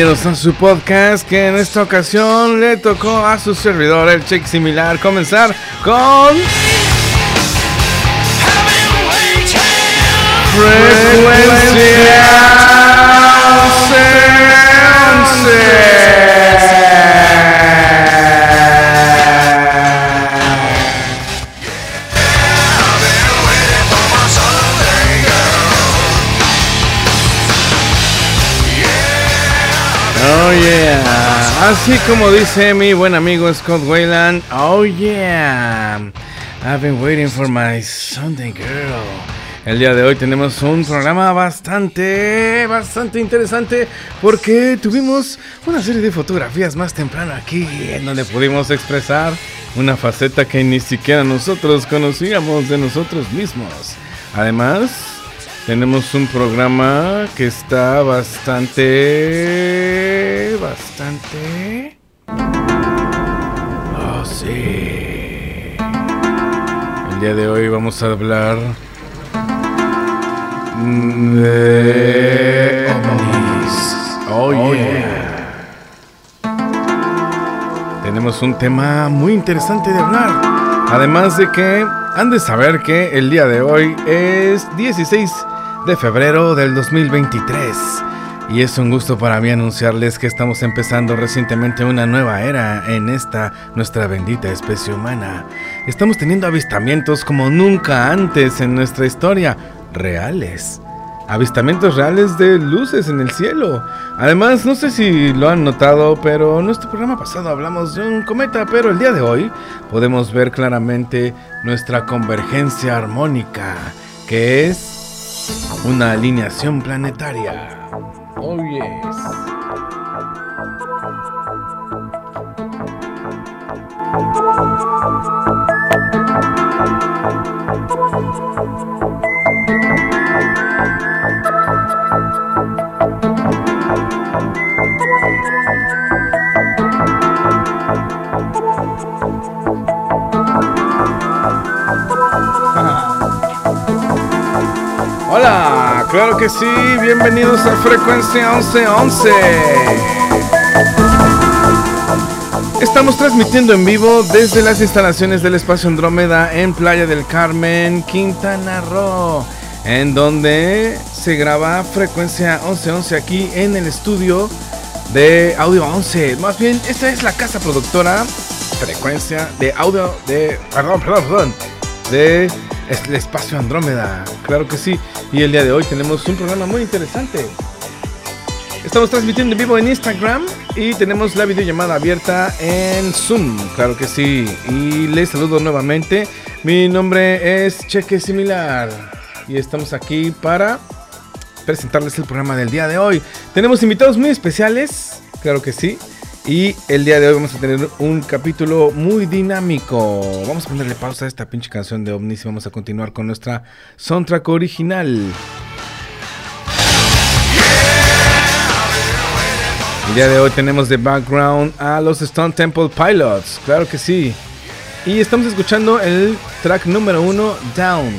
Bienvenidos a su podcast que en esta ocasión le tocó a su servidor, el check similar, comenzar con... Oh así como dice mi buen amigo Scott Wayland, oh yeah, I've been waiting for my Sunday girl. El día de hoy tenemos un programa bastante, bastante interesante porque tuvimos una serie de fotografías más temprano aquí en donde pudimos expresar una faceta que ni siquiera nosotros conocíamos de nosotros mismos. Además, tenemos un programa que está bastante, bastante... Oh sí. El día de hoy vamos a hablar de ovnis. Oh, yeah. Tenemos un tema muy interesante de hablar. Además de que han de saber que el día de hoy es 16 de febrero del 2023. Y es un gusto para mí anunciarles que estamos empezando recientemente una nueva era en esta nuestra bendita especie humana. Estamos teniendo avistamientos como nunca antes en nuestra historia, reales. Avistamientos reales de luces en el cielo. Además, no sé si lo han notado, pero en nuestro programa pasado hablamos de un cometa, pero el día de hoy podemos ver claramente nuestra convergencia armónica, que es una alineación planetaria. Oh yes. Hola, claro que sí, bienvenidos a Frecuencia 1111. Estamos transmitiendo en vivo desde las instalaciones del Espacio Andrómeda en Playa del Carmen, Quintana Roo, en donde se graba Frecuencia 1111 aquí en el estudio de Audio 11. Más bien, esta es la casa productora Frecuencia de Audio de... Perdón, perdón, perdón. De el espacio Andrómeda, claro que sí. Y el día de hoy tenemos un programa muy interesante. Estamos transmitiendo en vivo en Instagram y tenemos la videollamada abierta en Zoom, claro que sí. Y les saludo nuevamente. Mi nombre es Cheque Similar y estamos aquí para presentarles el programa del día de hoy. Tenemos invitados muy especiales, claro que sí. Y el día de hoy vamos a tener un capítulo muy dinámico. Vamos a ponerle pausa a esta pinche canción de ovnis y vamos a continuar con nuestra soundtrack original. El día de hoy tenemos de background a los Stone Temple Pilots, claro que sí. Y estamos escuchando el track número uno, Down.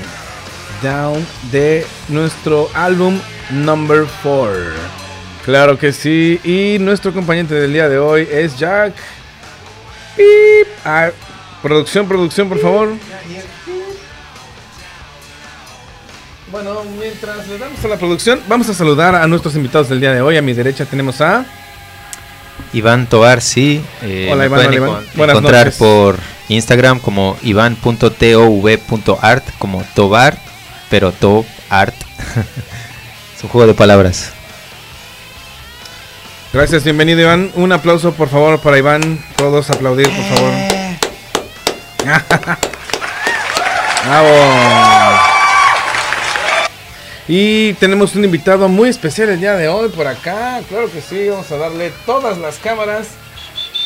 Down de nuestro álbum Number 4. Claro que sí. Y nuestro acompañante del día de hoy es Jack. Pip. Ah, producción, producción, por favor. Bueno, mientras le damos a la producción, vamos a saludar a nuestros invitados del día de hoy. A mi derecha tenemos a Iván Tobar, sí. Eh, Hola, Iván, pueden hola, Iván. Buenas encontrar noches. por Instagram como iván.tov.art, como Tobar, pero To Art. es un juego de palabras. Gracias, bienvenido Iván. Un aplauso por favor para Iván. Todos aplaudir, por favor. Bravo. Y tenemos un invitado muy especial el día de hoy por acá. Claro que sí, vamos a darle todas las cámaras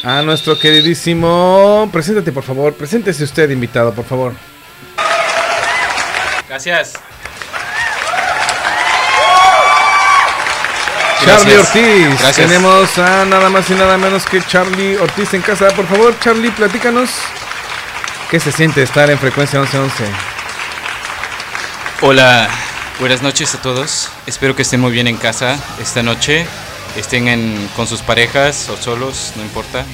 a nuestro queridísimo. Preséntate, por favor. Preséntese usted, invitado, por favor. Gracias. Charlie. Ortiz. Gracias. Tenemos a nada más y nada menos que Charlie Ortiz en casa. Por favor, Charlie, platícanos. ¿Qué se siente estar en frecuencia 1111? Hola, buenas noches a todos. Espero que estén muy bien en casa esta noche. estén en, con sus parejas o solos, no importa.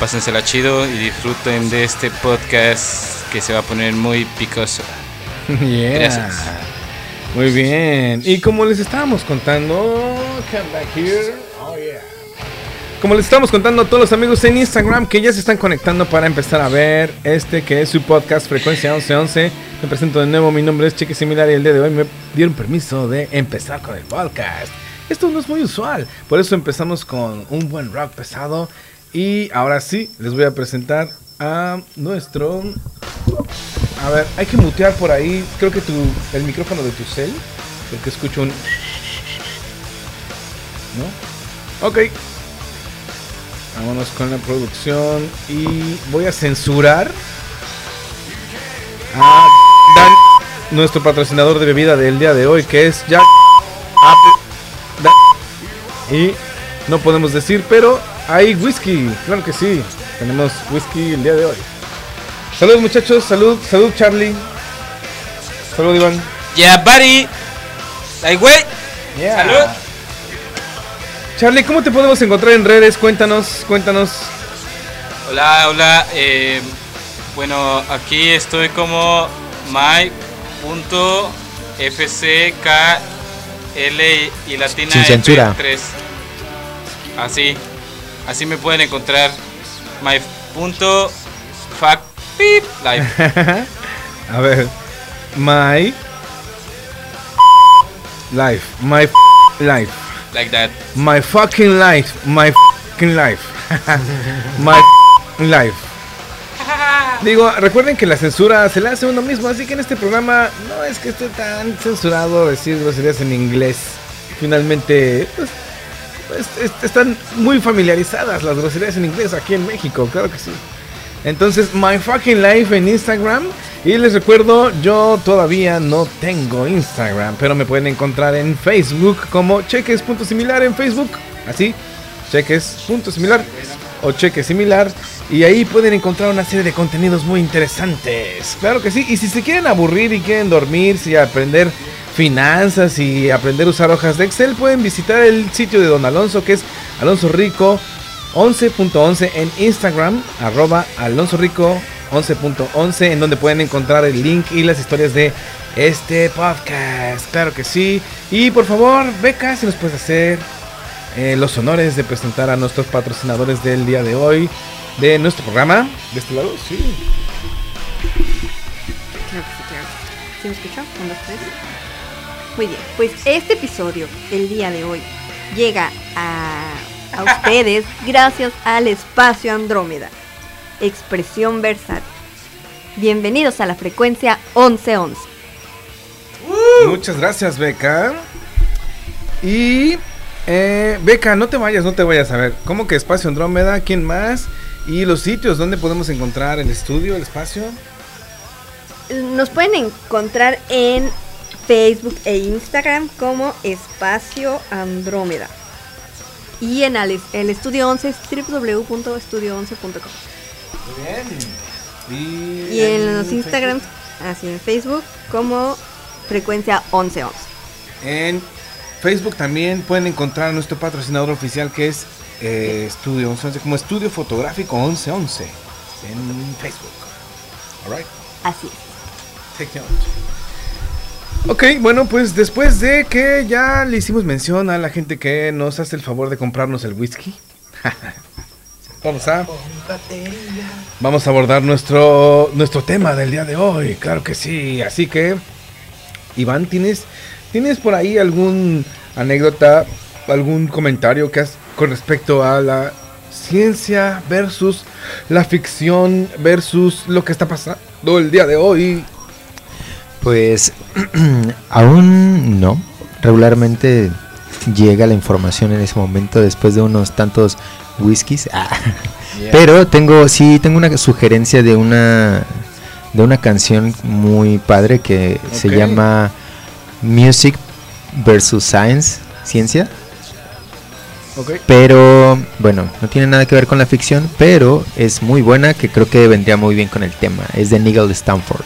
Pásensela chido y disfruten de este podcast que se va a poner muy picoso. Yeah. Gracias. Muy bien. Y como les estábamos contando, come back here. Oh yeah. Como les estábamos contando a todos los amigos en Instagram que ya se están conectando para empezar a ver este que es su podcast Frecuencia 1111. Me presento de nuevo, mi nombre es Cheque Similar y el día de hoy me dieron permiso de empezar con el podcast. Esto no es muy usual, por eso empezamos con un buen rock pesado y ahora sí les voy a presentar a nuestro a ver, hay que mutear por ahí, creo que tu, el micrófono de tu cel, porque escucho un... ¿No? Ok. Vámonos con la producción y voy a censurar a Dan, nuestro patrocinador de bebida del día de hoy, que es Jack Y no podemos decir, pero hay whisky, claro que sí. Tenemos whisky el día de hoy. Salud muchachos, salud, salud Charlie. Salud Iván. Yeah, buddy. Ay, güey. Salud. Charlie, ¿cómo te podemos encontrar en redes? Cuéntanos, cuéntanos. Hola, hola. eh, bueno, aquí estoy como my.fckl y latina Sin censura. 3 Así, así me pueden encontrar. My.fuck beep live. A ver. My life, my life, Like that. my fucking life, my fucking life, my life. Digo, recuerden que la censura se la hace uno mismo, así que en este programa no es que esté tan censurado decir groserías en inglés. Finalmente, pues, es- están muy familiarizadas las groserías en inglés aquí en México, claro que sí. Entonces, My Fucking Life en Instagram. Y les recuerdo, yo todavía no tengo Instagram, pero me pueden encontrar en Facebook como cheques.similar en Facebook. Así, cheques.similar o cheques similar. Y ahí pueden encontrar una serie de contenidos muy interesantes. Claro que sí. Y si se quieren aburrir y quieren dormir, y aprender finanzas y aprender a usar hojas de Excel, pueden visitar el sitio de Don Alonso, que es Alonso Rico 11.11 en Instagram, arroba Alonso Rico 11.11, en donde pueden encontrar el link y las historias de este podcast. Claro que sí. Y por favor, Beca, si nos puedes hacer eh, los honores de presentar a nuestros patrocinadores del día de hoy, de nuestro programa. De este lado, sí. Claro que sí, claro. ¿Sí me escuchó? Un, dos, tres. Muy bien, pues este episodio, el día de hoy, llega a, a ustedes gracias al espacio Andrómeda. Expresión versátil. Bienvenidos a la frecuencia 1111. Muchas gracias, Beca. Y eh, Beca, no te vayas, no te vayas a ver. ¿Cómo que espacio Andrómeda? ¿Quién más? Y los sitios donde podemos encontrar el estudio, el espacio. Nos pueden encontrar en Facebook e Instagram como Espacio Andrómeda. Y en el, el estudio 11 es www.estudio11.com. Muy bien. Y en los Instagrams, así en Facebook, como frecuencia 1111. En Facebook también pueden encontrar a nuestro patrocinador oficial que es eh, Estudio 1111, como Estudio Fotográfico 1111 en Facebook. Alright, Así es. note. Ok, bueno, pues después de que ya le hicimos mención a la gente que nos hace el favor de comprarnos el whisky, vamos a vamos a abordar nuestro nuestro tema del día de hoy, claro que sí. Así que, Iván, ¿tienes tienes por ahí algún anécdota, algún comentario que has con respecto a la ciencia versus la ficción versus lo que está pasando el día de hoy? Pues aún no. Regularmente llega la información en ese momento después de unos tantos whiskies. Ah. Pero tengo, sí, tengo una sugerencia de una de una canción muy padre que se llama Music versus Science, ciencia. Pero bueno, no tiene nada que ver con la ficción, pero es muy buena que creo que vendría muy bien con el tema. Es de Nigel Stanford.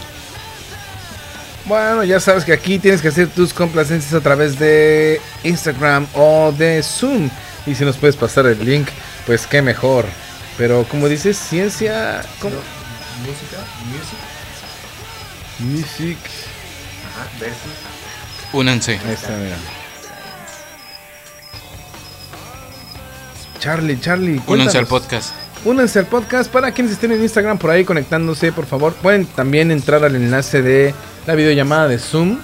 Bueno, ya sabes que aquí tienes que hacer tus complacencias a través de Instagram o de Zoom. Y si nos puedes pasar el link, pues qué mejor. Pero como dices, ciencia... ¿cómo? Música, music. Music. Ajá, versus. Únanse. Ahí está, mira. Charlie, Charlie. Únanse al podcast. Únanse al podcast para quienes estén en Instagram por ahí conectándose, por favor. Pueden también entrar al enlace de la videollamada de Zoom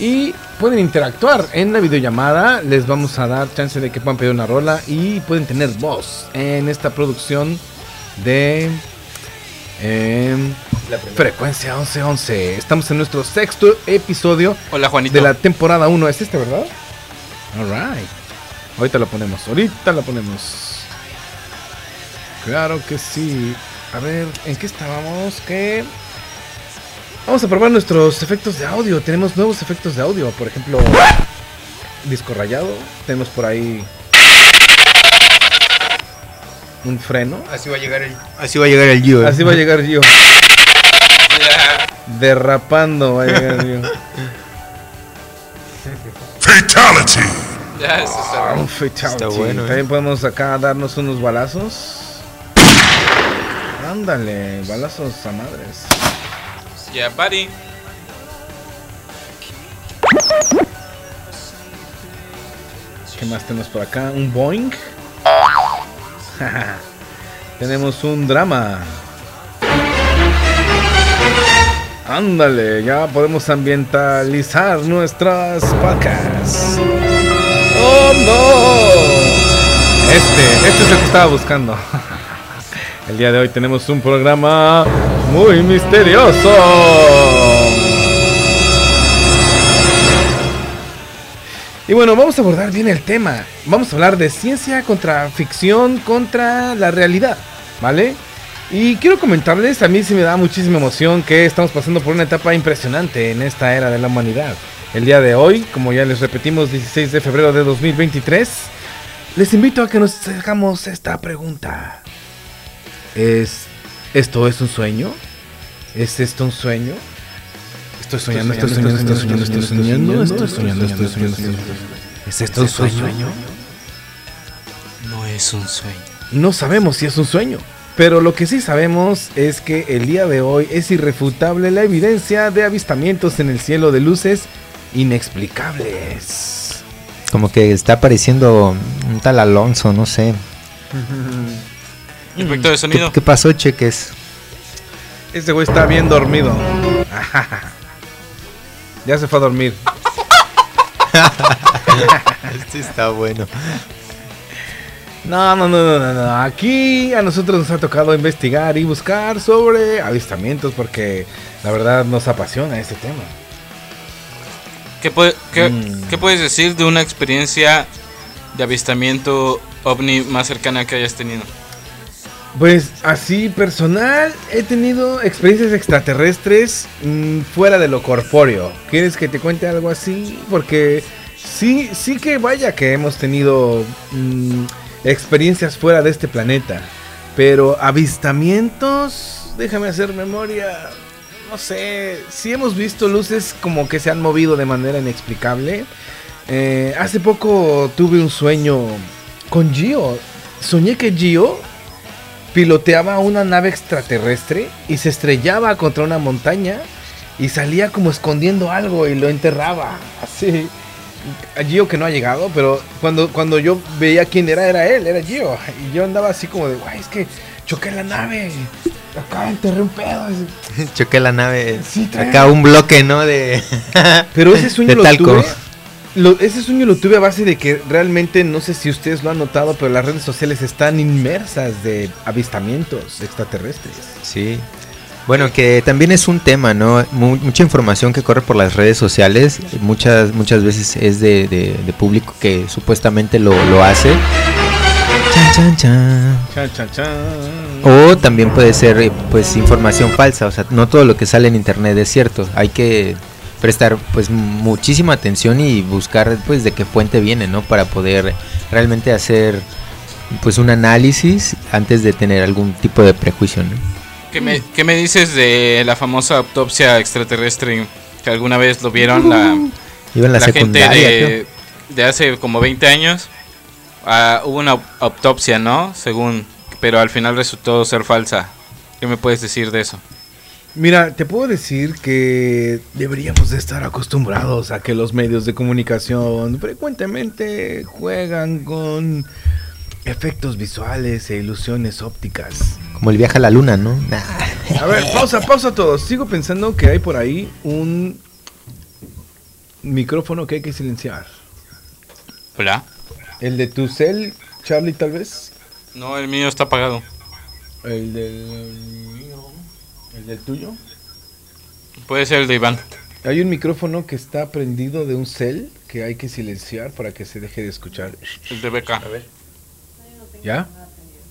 y pueden interactuar en la videollamada. Les vamos a dar chance de que puedan pedir una rola y pueden tener voz en esta producción de primera. Frecuencia 1111. Estamos en nuestro sexto episodio Hola, Juanito. de la temporada 1. ¿Es este, verdad? Alright. Ahorita lo ponemos. Ahorita lo ponemos. Claro que sí. A ver, ¿en qué estábamos? ¿Qué? Vamos a probar nuestros efectos de audio. Tenemos nuevos efectos de audio. Por ejemplo, disco rayado. Tenemos por ahí un freno. Así va a llegar el, así va a llegar el Gio. Así va a llegar yo. Derrapando va a llegar. Fatality. Ya, eso está fatality. Está bueno, ¿eh? También podemos acá darnos unos balazos. Ándale, balazos a madres. Ya, buddy. ¿Qué más tenemos por acá? Un Boeing. tenemos un drama. Ándale, ya podemos ambientalizar nuestras podcasts. ¡Oh, no! Este, este es el que estaba buscando. El día de hoy tenemos un programa muy misterioso. Y bueno, vamos a abordar bien el tema. Vamos a hablar de ciencia contra ficción contra la realidad, ¿vale? Y quiero comentarles, a mí sí me da muchísima emoción que estamos pasando por una etapa impresionante en esta era de la humanidad. El día de hoy, como ya les repetimos, 16 de febrero de 2023, les invito a que nos hagamos esta pregunta. ¿Es esto es un sueño? ¿Es esto un sueño? Estoy soñando, estoy soñando, estoy soñando, estoy soñando, estoy soñando, estoy soñando, estoy soñando. ¿Es esto un sueño? No es un sueño. No sabemos si es un sueño, pero lo que sí sabemos es que el día de hoy es irrefutable la evidencia de avistamientos en el cielo de luces inexplicables. Como que está apareciendo un tal Alonso, no sé. Efecto de ¿Qué, sonido. qué pasó, Cheques? Ese güey está bien dormido. Ya se fue a dormir. Este está bueno. No, no, no, no, no, no. Aquí a nosotros nos ha tocado investigar y buscar sobre avistamientos porque la verdad nos apasiona este tema. ¿Qué, puede- qué- Mm. qué puedes decir de una experiencia de avistamiento ovni más cercana que hayas tenido? Pues así personal he tenido experiencias extraterrestres mm, fuera de lo corpóreo. ¿Quieres que te cuente algo así? Porque sí, sí que vaya que hemos tenido mm, experiencias fuera de este planeta. Pero avistamientos, déjame hacer memoria. No sé, sí hemos visto luces como que se han movido de manera inexplicable. Eh, hace poco tuve un sueño con Gio. Soñé que Gio piloteaba una nave extraterrestre y se estrellaba contra una montaña y salía como escondiendo algo y lo enterraba. Así. Gio que no ha llegado, pero cuando, cuando yo veía quién era, era él, era Gio. Y yo andaba así como de, guay, es que choqué la nave. Acá enterré un pedo. Choqué la nave. Sí, Acá un bloque, ¿no? De. Pero ese sueño de lo talco. tuve. Lo- ese sueño lo tuve a base de que realmente, no sé si ustedes lo han notado, pero las redes sociales están inmersas de avistamientos extraterrestres. Sí. Bueno, que también es un tema, ¿no? Mu- mucha información que corre por las redes sociales, muchas muchas veces es de, de- de público que supuestamente lo, lo hace. Chan, chan, chan. Chan, chan, chan. O también puede ser eh, pues información falsa, o sea, no todo lo que sale en internet es cierto. Hay que prestar pues muchísima atención y buscar pues de qué fuente viene, ¿no? Para poder realmente hacer pues un análisis antes de tener algún tipo de prejuicio, ¿no? ¿Qué me, qué me dices de la famosa autopsia extraterrestre que alguna vez lo vieron la, Iba en la, la gente de hace como 20 años. Ah, hubo una autopsia, ¿no? Según, pero al final resultó ser falsa. ¿Qué me puedes decir de eso? Mira, te puedo decir que deberíamos de estar acostumbrados a que los medios de comunicación frecuentemente juegan con efectos visuales e ilusiones ópticas. Como el viaje a la luna, ¿no? Nah. A ver, pausa, pausa todos. Sigo pensando que hay por ahí un micrófono que hay que silenciar. Hola. El de tu cel, Charlie, tal vez. No, el mío está apagado. El del. El tuyo. Puede ser el de Iván. Hay un micrófono que está prendido de un cel que hay que silenciar para que se deje de escuchar. El de Beca. ¿Ya?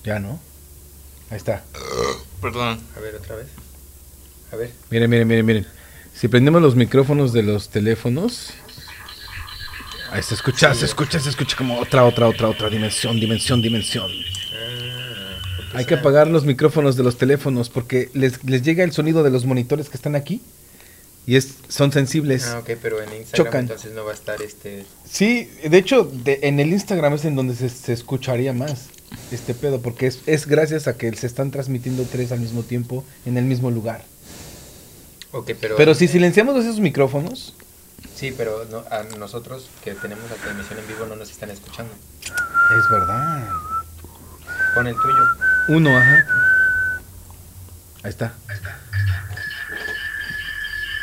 Ya, ¿no? Ahí está. Perdón. A ver, otra vez. A ver. Miren, miren, miren, miren. Si prendemos los micrófonos de los teléfonos. Ahí se escucha, se escucha, se escucha como otra, otra, otra, otra dimensión, dimensión, dimensión. Hay que apagar los micrófonos de los teléfonos porque les, les llega el sonido de los monitores que están aquí y es, son sensibles. Ah, ok, pero en Instagram Chocan. entonces no va a estar este... Sí, de hecho, de- en el Instagram es en donde se, se escucharía más este pedo, porque es, es gracias a que se están transmitiendo tres al mismo tiempo en el mismo lugar. Ok, pero... Pero si silenciamos esos micrófonos, Sí, pero no, a nosotros que tenemos la transmisión en vivo no nos están escuchando. es verdad. Pon el tuyo. Uno, ajá. Ahí está.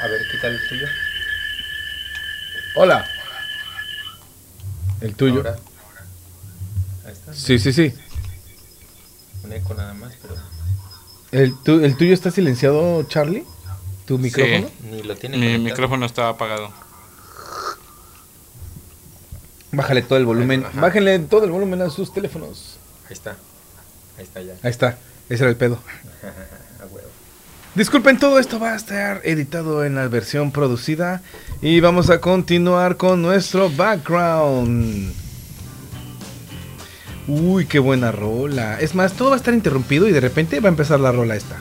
A ver, quita el tuyo. Hola. El tuyo. Ahora. Ahí está. Sí, sí, sí. Un eco nada más, pero ¿El, tu- ¿El tuyo está silenciado, Charlie? ¿Tu micrófono? ni lo tiene Mi conectado. micrófono está apagado. Bájale todo el volumen. Ajá. Bájenle todo el volumen a sus teléfonos. Ahí está. Ahí está ya. Ahí está. Ese era el pedo. A huevo. Disculpen, todo esto va a estar editado en la versión producida y vamos a continuar con nuestro background. Uy, qué buena rola. Es más, todo va a estar interrumpido y de repente va a empezar la rola esta.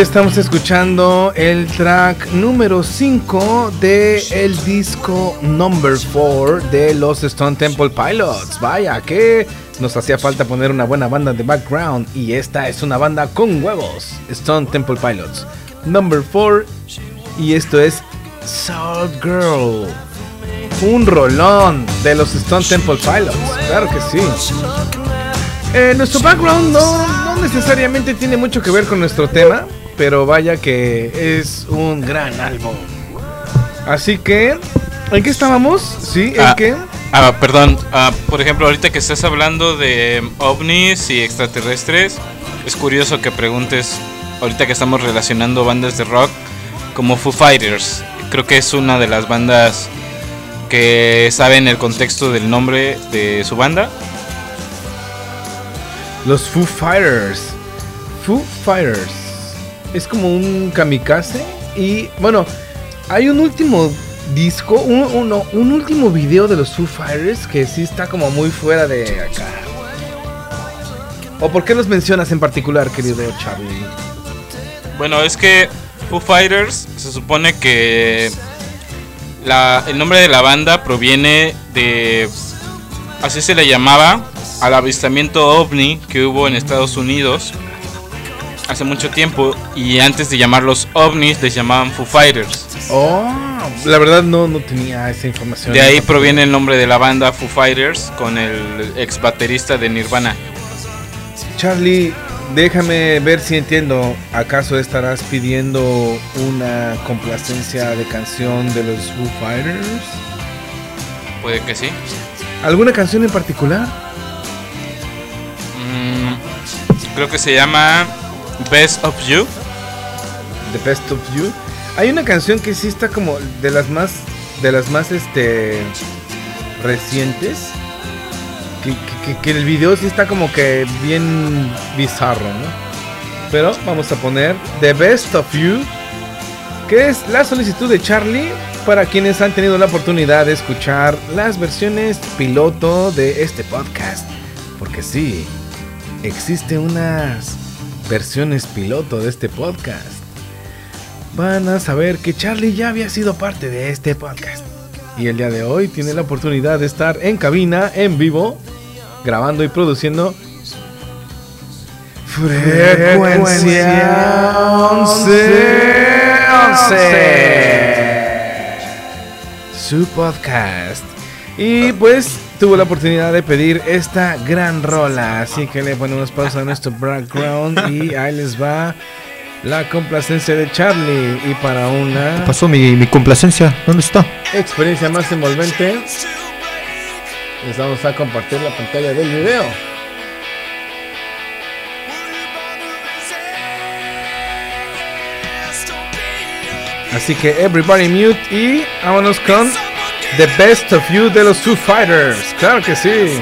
Estamos escuchando el track número 5 de el disco number 4 de los Stone Temple Pilots. Vaya, que nos hacía falta poner una buena banda de background y esta es una banda con huevos. Stone Temple Pilots. Number 4 y esto es Salt Girl. Un rolón de los Stone Temple Pilots. Claro que sí. Eh, nuestro background no, no necesariamente tiene mucho que ver con nuestro tema, pero vaya que es un gran álbum. Así que, ¿en qué estábamos? Sí, ¿en Ah, qué? Ah, perdón. ah, por ejemplo, ahorita que estás hablando de ovnis y extraterrestres, es curioso que preguntes, ahorita que estamos relacionando bandas de rock, como Foo Fighters. Creo que es una de las bandas que saben el contexto del nombre de su banda. Los Foo Fighters. Foo Fighters. Es como un kamikaze. Y bueno, hay un último disco, un, uno- un último video de los Foo Fighters que sí está como muy fuera de acá. ¿O por qué los mencionas en particular, querido Charlie? Bueno, es que Foo Fighters se supone que la- el nombre de la banda proviene de, así se le llamaba, al avistamiento ovni que hubo en Estados Unidos hace mucho tiempo y antes de llamarlos ovnis les llamaban Foo Fighters. Oh, la verdad no, no tenía esa información. De ahí proviene el nombre de la banda Foo Fighters con el ex baterista de Nirvana. Charlie, déjame ver si entiendo. ¿Acaso estarás pidiendo una complacencia de canción de los Foo Fighters? Puede que sí. ¿Alguna canción en particular? Mm, creo que se llama Best of You. The Best of You. Hay una canción que sí está como de las más de las más este recientes. Que, que el video sí está como que bien bizarro, ¿no? Pero vamos a poner The Best of You, que es la solicitud de Charlie para quienes han tenido la oportunidad de escuchar las versiones piloto de este podcast. Porque sí, existe unas versiones piloto de este podcast, van a saber que Charlie ya había sido parte de este podcast. Y el día de hoy tiene la oportunidad de estar en cabina, en vivo, grabando y produciendo Frecuencia 11, Su podcast. Y pues tuvo la oportunidad de pedir esta gran rola. Así que le ponemos pausa a nuestro background y ahí les va la complacencia de Charlie. Y para una. ¿Qué pasó mi, mi complacencia? ¿Dónde está? Experiencia más envolvente. Les vamos a compartir la pantalla del video. Así que everybody mute y vámonos con The Best of You de los Two Fighters. Claro que sí.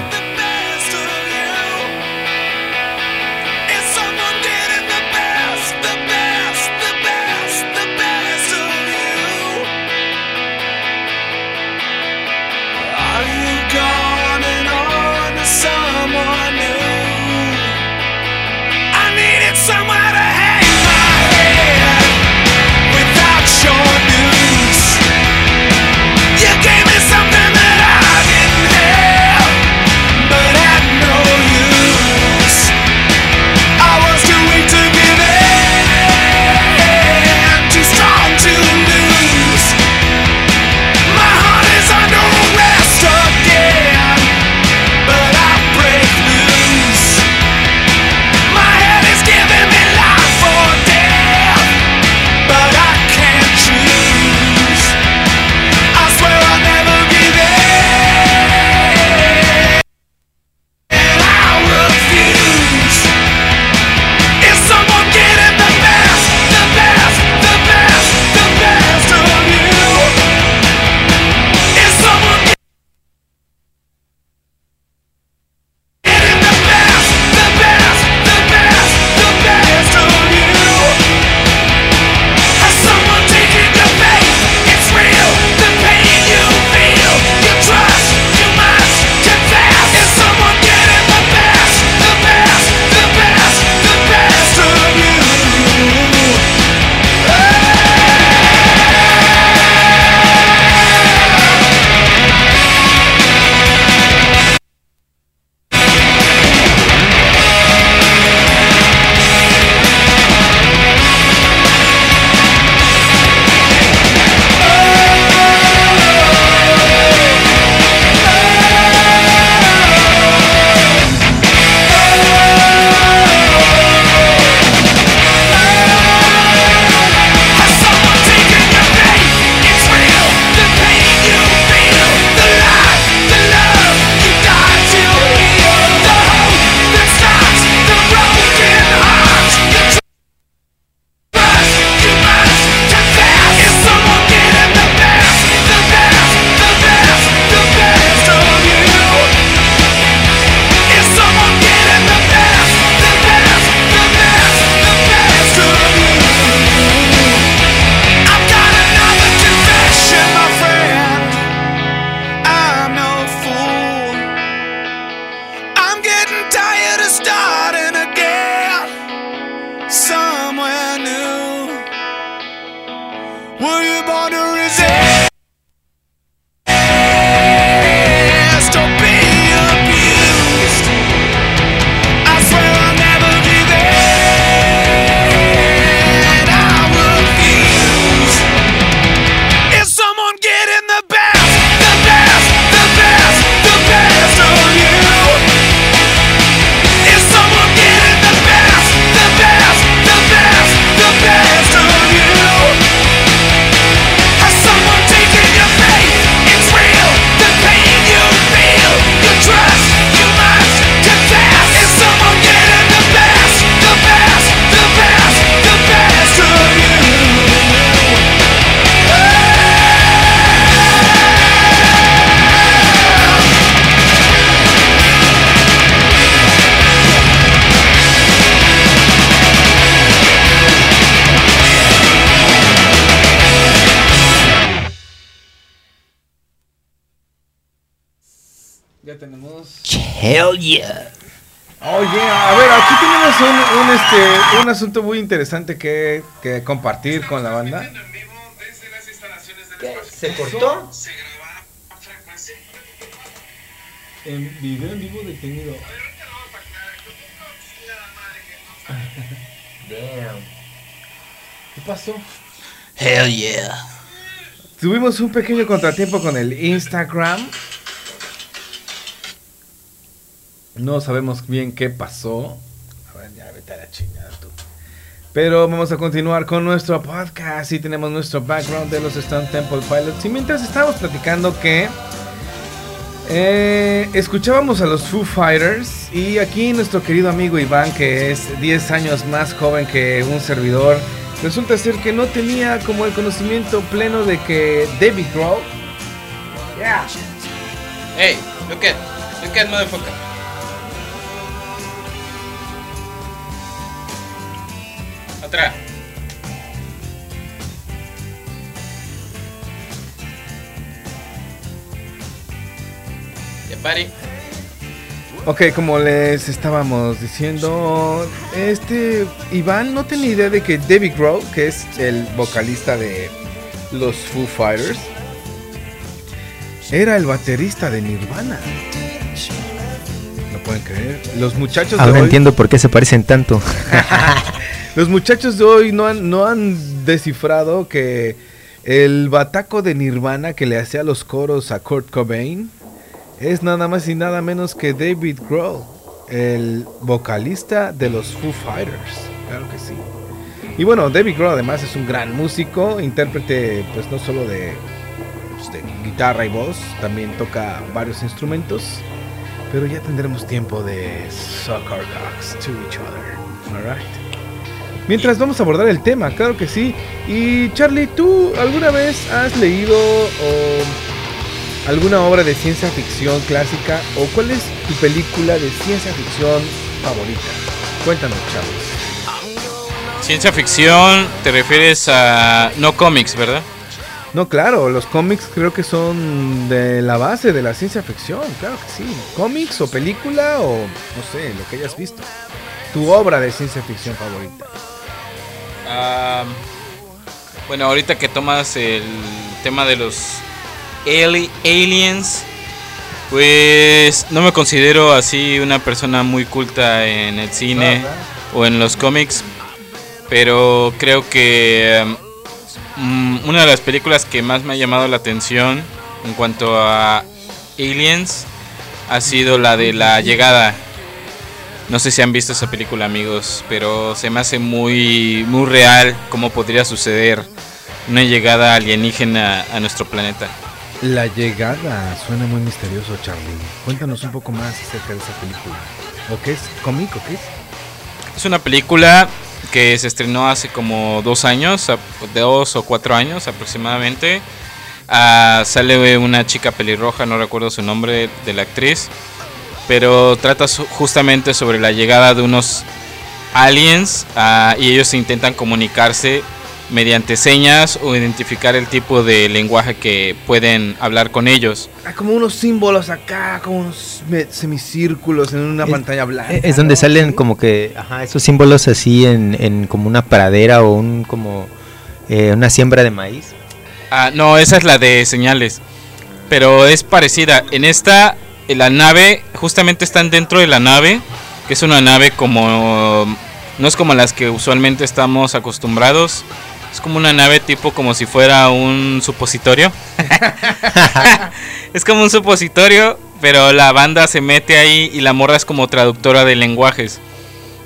Interesante que, que compartir con la banda. ¿Se cortó? En video en vivo detenido. ¿Qué pasó? Hell yeah. Tuvimos un pequeño contratiempo con el Instagram. No sabemos bien qué pasó. A ver, ya vete a la chingada. Pero vamos a continuar con nuestro podcast y tenemos nuestro background de los Stone Temple Pilots. Y mientras estábamos platicando que eh, escuchábamos a los Foo Fighters y aquí nuestro querido amigo Iván, que es 10 años más joven que un servidor, resulta ser que no tenía como el conocimiento pleno de que David Grohl Yeah. Hey, look at, look at motherfucker. Buddy. Ok, como les estábamos diciendo, este Iván no tenía idea de que David Grohl, que es el vocalista de los Foo Fighters, era el baterista de Nirvana. No pueden creer. Los muchachos de Ahora hoy, entiendo por qué se parecen tanto. los muchachos de hoy no han, no han descifrado que el bataco de Nirvana que le hacía los coros a Kurt Cobain es nada más y nada menos que David Grohl, el vocalista de los Foo Fighters. Claro que sí. Y bueno, David Grohl además es un gran músico, intérprete pues no solo de, pues, guitarra y voz, también toca varios instrumentos. Pero ya tendremos tiempo de suck our cocks to each other. Alright. Mientras vamos a abordar el tema, claro que sí. Y Charlie, ¿tú alguna vez has leído o alguna obra de ciencia ficción clásica o cuál es tu película de ciencia ficción favorita? Cuéntanos, Charlie. Ciencia ficción, te refieres a no cómics, ¿verdad? No, claro, los cómics creo que son de la base de la ciencia ficción, claro que sí. Cómics o película o no sé, lo que hayas visto. Tu obra de ciencia ficción favorita. Ah, bueno, ahorita que tomas el tema de los ali- aliens, pues no me considero así una persona muy culta en el cine o en los cómics, pero creo que mm, una de las películas que más me ha llamado la atención en cuanto a aliens ha sido la de La Llegada. No sé si han visto esa película, amigos, pero se me hace muy, muy real cómo podría suceder una llegada alienígena a nuestro planeta. La llegada suena muy misterioso, Charlie. Cuéntanos un poco más acerca de esa película. ¿O qué es? ¿Cómic o qué es? Es una película que se estrenó hace como dos años, dos o cuatro años aproximadamente. Ah, sale una chica pelirroja, no recuerdo su nombre de la actriz, pero trata justamente sobre la llegada de unos aliens ah, y ellos intentan comunicarse mediante señas o identificar el tipo de lenguaje que pueden hablar con ellos. Ah, como unos símbolos acá, como unos semicírculos en una Es- pantalla blanca. es donde ¿no? salen como que ajá, esos símbolos así en, en como una pradera o un como eh, una siembra de maíz. Ah, no, esa es la de señales. Pero es parecida. En esta, la nave, justamente están dentro de la nave, que es una nave como... No es como las que usualmente estamos acostumbrados. Es como una nave tipo como si fuera un supositorio. es como un supositorio, pero la banda se mete ahí y la morra es como traductora de lenguajes.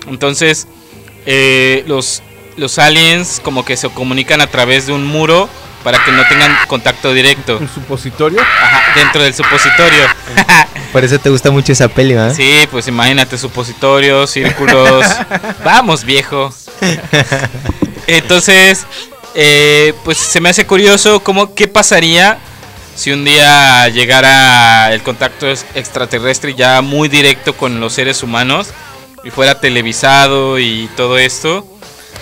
Entonces, eh, los, los aliens como que se comunican a través de un muro para que no tengan contacto directo ¿Un supositorio? Ajá, dentro del supositorio. Por eso te gusta mucho esa peli, ¿verdad? Sí, pues imagínate supositorios, círculos. Vamos, viejo. Entonces, eh, pues se me hace curioso cómo qué pasaría si un día llegara el contacto es- extraterrestre ya muy directo con los seres humanos y fuera televisado y todo esto.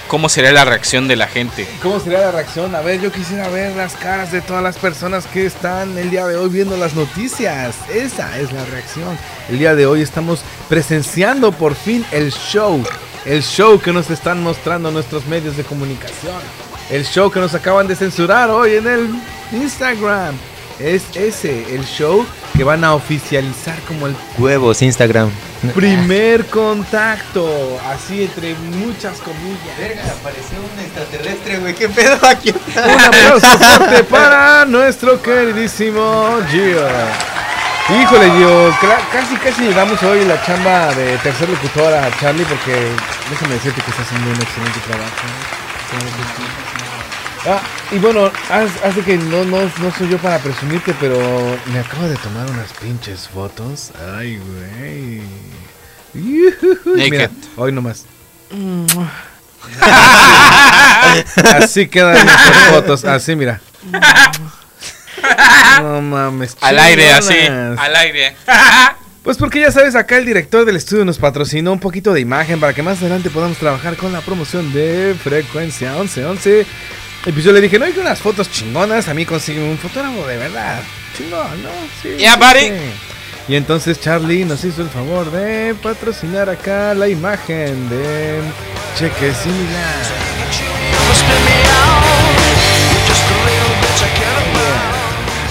Cómo sería la reacción de la gente. ¿Cómo sería la reacción? A ver, yo quisiera ver las caras de todas las personas que están el día de hoy viendo las noticias. Esa es la reacción. El día de hoy estamos presenciando por fin el show. El show que nos están mostrando nuestros medios de comunicación. El show que nos acaban de censurar hoy en el Instagram. Es ese, el show que van a oficializar como el Huevos, Instagram. primer contacto. Así entre muchas comillas. apareció un extraterrestre, güey. ¿Qué pedo aquí? Un aplauso fuerte para nuestro queridísimo Gio. Híjole, Gio, casi casi llegamos hoy la chamba de tercer locutor a Charlie porque déjame decirte que está haciendo un excelente trabajo. Ah, y bueno, de que no, no, no soy yo para presumirte, pero me acabo de tomar unas pinches fotos. Ay, güey. Mira, hoy nomás. Así quedan nuestras fotos. Así, mira. No mames. Al aire, así. Al aire. Pues porque ya sabes, acá el director del estudio nos patrocinó un poquito de imagen para que más adelante podamos trabajar con la promoción de Frecuencia 1111. Y pues yo le dije, no hay que unas fotos chingonas, a mí consigue un fotógrafo de verdad. Chingón, ¿no? Sí. Yeah, buddy. Y entonces Charlie nos hizo el favor de patrocinar acá la imagen de Cheque Similar.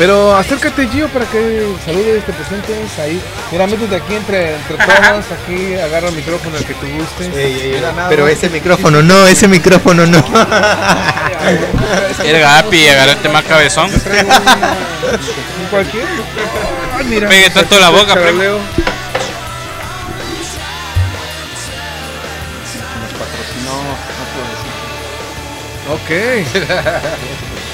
Pero acércate, Gio, para que saludes, te presentes ahí. Mira, métete aquí entre, entre todos, aquí agarra el micrófono el que tú gustes. Pero ese micrófono no, ese micrófono no. El Gapi, agarrate más cabezón. Un cualquier. Ay, mira. Pegue tanto la boca. Charoleo. Ok.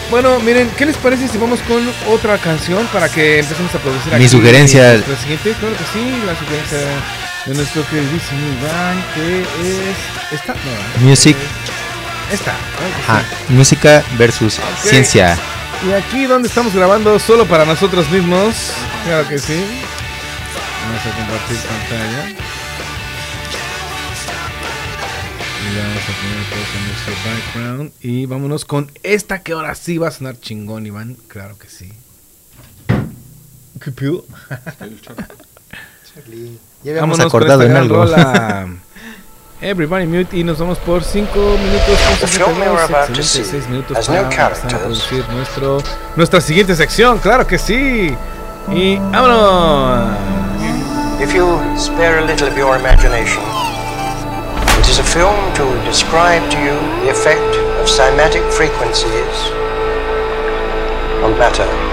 Bueno, miren, ¿qué les parece si vamos con otra canción para que empecemos a producir Mi sugerencia. nuestra siguiente? Claro que sí, la sugerencia de nuestro queridísimo Iván, que es esta. No, Music, esta. que sí. ajá, música versus ciencia. Y aquí donde estamos grabando solo para nosotros mismos. Claro que sí. Vamos a compartir pantalla. Y le vamos a poner todo en nuestro background. Y vámonos con esta que ahora sí va a sonar chingón, Iván. Claro que sí. ¿Qué pido? Ya habíamos Vámonos con acordado en algo. rola. Everybody mute y nos vamos por 5 minutos con The film we were 52, about to excelentes see seis minutos has para empezar a producir nuestro, nuestra siguiente sección, claro que sí. Y vámonos. If you spare a little of your imagination, a film to describe to you the effect of cymatic frequencies on matter.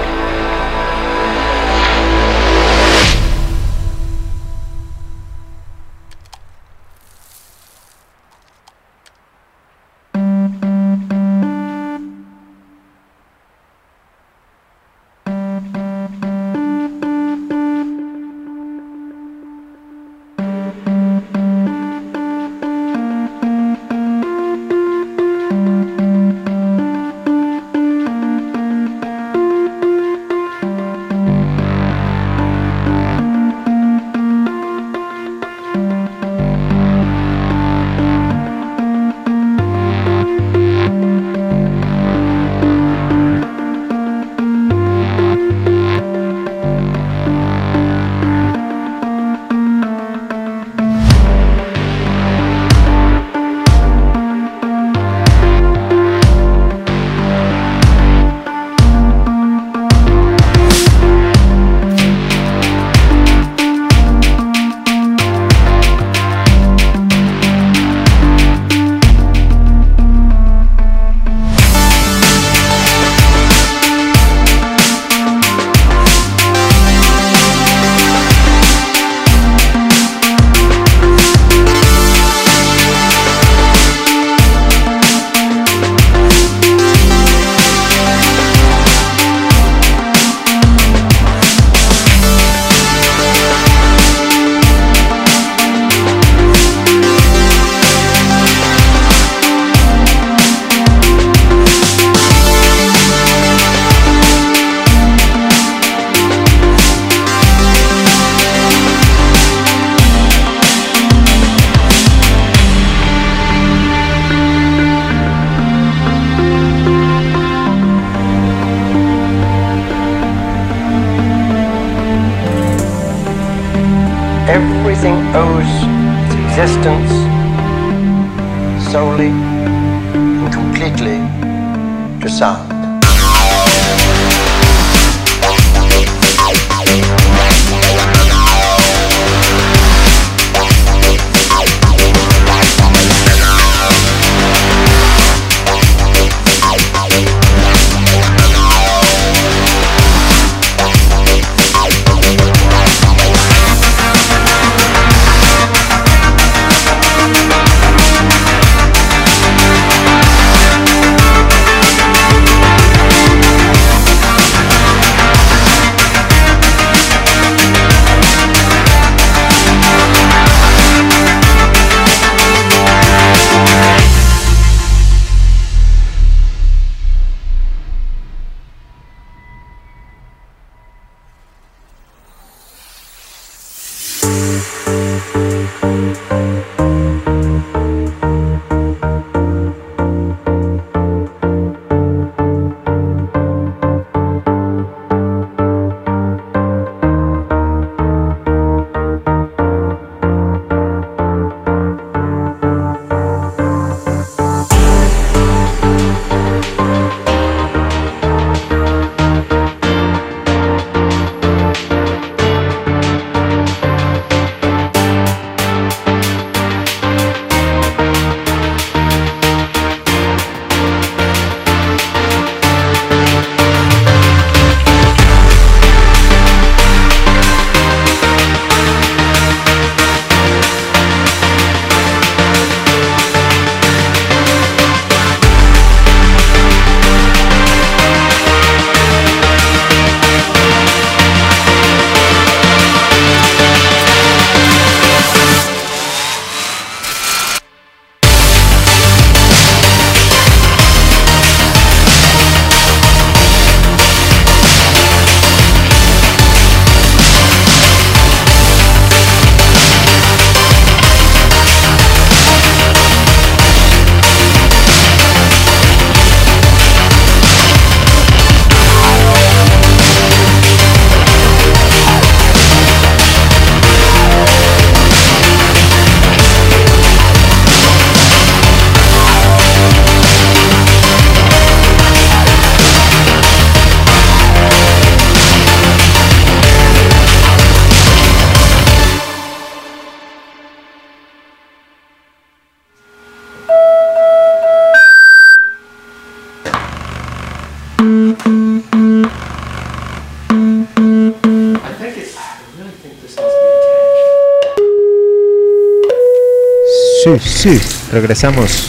Sí, regresamos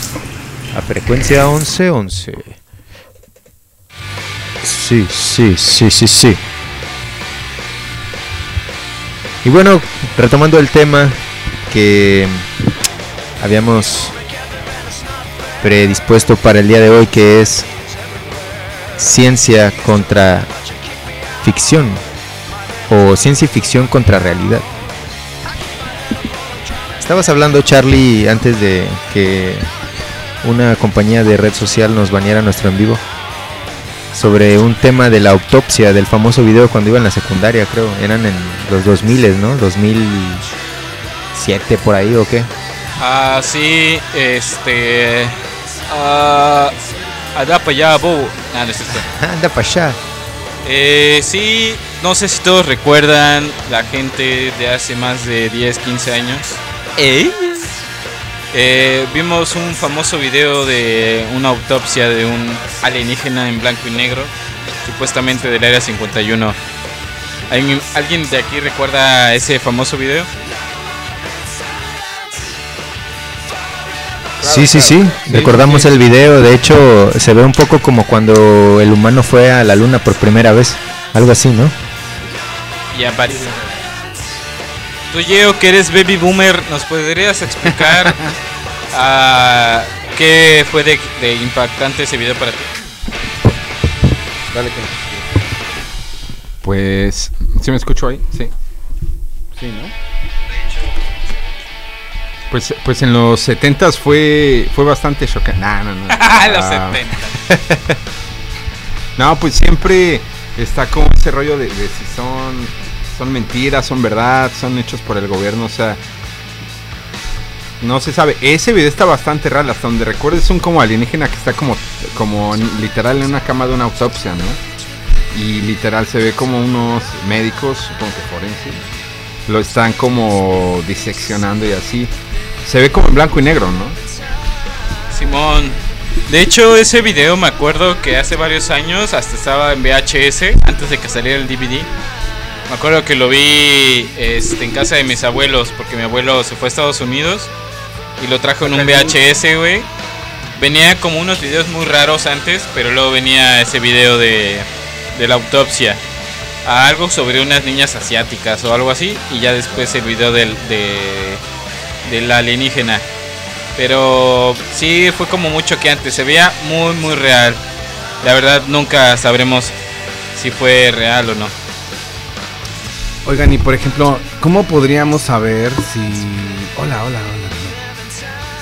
a frecuencia 1111. Sí, sí, sí, sí, sí. Y bueno, retomando el tema que habíamos predispuesto para el día de hoy, que es ciencia contra ficción o ciencia y ficción contra realidad. Estabas hablando, Charlie, antes de que una compañía de red social nos baneara nuestro en vivo sobre un tema de la autopsia del famoso video cuando iba en la secundaria, creo. Eran en los 2000, ¿no? 2007 por ahí o qué. Ah, sí, este. Ah. Allá para allá, bo. Ah, no es cierto. Anda para allá. Eh, sí, no sé si todos recuerdan la gente de hace más de 10, 15 años. Eh, vimos un famoso video de una autopsia de un alienígena en blanco y negro, supuestamente del Área 51. ¿Alguien, ¿Alguien de aquí recuerda ese famoso video? Sí, sí, sí, Recordamos el video. De hecho, se ve un poco como cuando el humano fue a la luna por primera vez. Algo así, ¿no? Y aparece. Tú, Yeo, que eres baby boomer, ¿nos podrías explicar ah, qué fue de, de impactante ese video para ti? Dale, que- Pues, ¿sí me escucho ahí? Sí. Sí, ¿no? Pues, pues en los 70 fue, fue bastante chocante. No, no, no. Los Ah, 70. No, pues siempre está como ese rollo de, de si son son mentiras, son verdad, son hechos por el gobierno, o sea, no se sabe. Ese video está bastante real, hasta donde recuerdo es un como alienígena que está como, como literal en una cama de una autopsia, ¿no? Y literal se ve como unos médicos, supongo que forense, lo están como diseccionando y así. Se ve como en blanco y negro, ¿no? Simón. De hecho, ese video me acuerdo que hace varios años hasta estaba en VHS antes de que saliera el DVD. Me acuerdo que lo vi este, en casa de mis abuelos porque mi abuelo se fue a Estados Unidos y lo trajo en un VHS, güey. Venía como unos videos muy raros antes, pero luego venía ese video de, de la autopsia. A algo sobre unas niñas asiáticas o algo así. Y ya después el video del, de, de la alienígena. Pero sí fue como mucho que antes. Se veía muy, muy real. La verdad nunca sabremos si fue real o no. Oigan, y por ejemplo, ¿cómo podríamos saber si... Hola, hola, hola.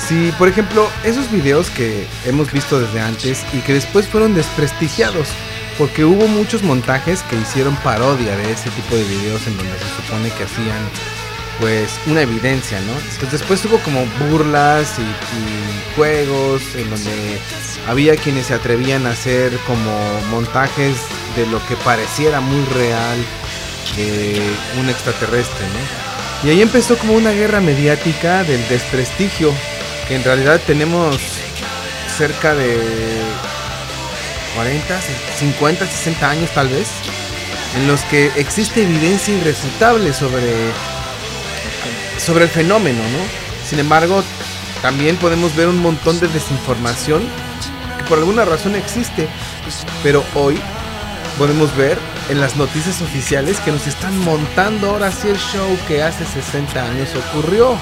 Si, por ejemplo, esos videos que hemos visto desde antes y que después fueron desprestigiados, porque hubo muchos montajes que hicieron parodia de ese tipo de videos en donde se supone que hacían pues una evidencia, ¿no? Entonces después hubo como burlas y, y juegos en donde había quienes se atrevían a hacer como montajes de lo que pareciera muy real un extraterrestre, ¿no? Y ahí empezó como una guerra mediática del desprestigio, que en realidad tenemos cerca de 40, 50, 60 años tal vez, en los que existe evidencia irrefutable sobre, sobre el fenómeno, ¿no? Sin embargo, también podemos ver un montón de desinformación que por alguna razón existe, pero hoy podemos ver en las noticias oficiales que nos están montando ahora sí el show que hace 60 años ocurrió.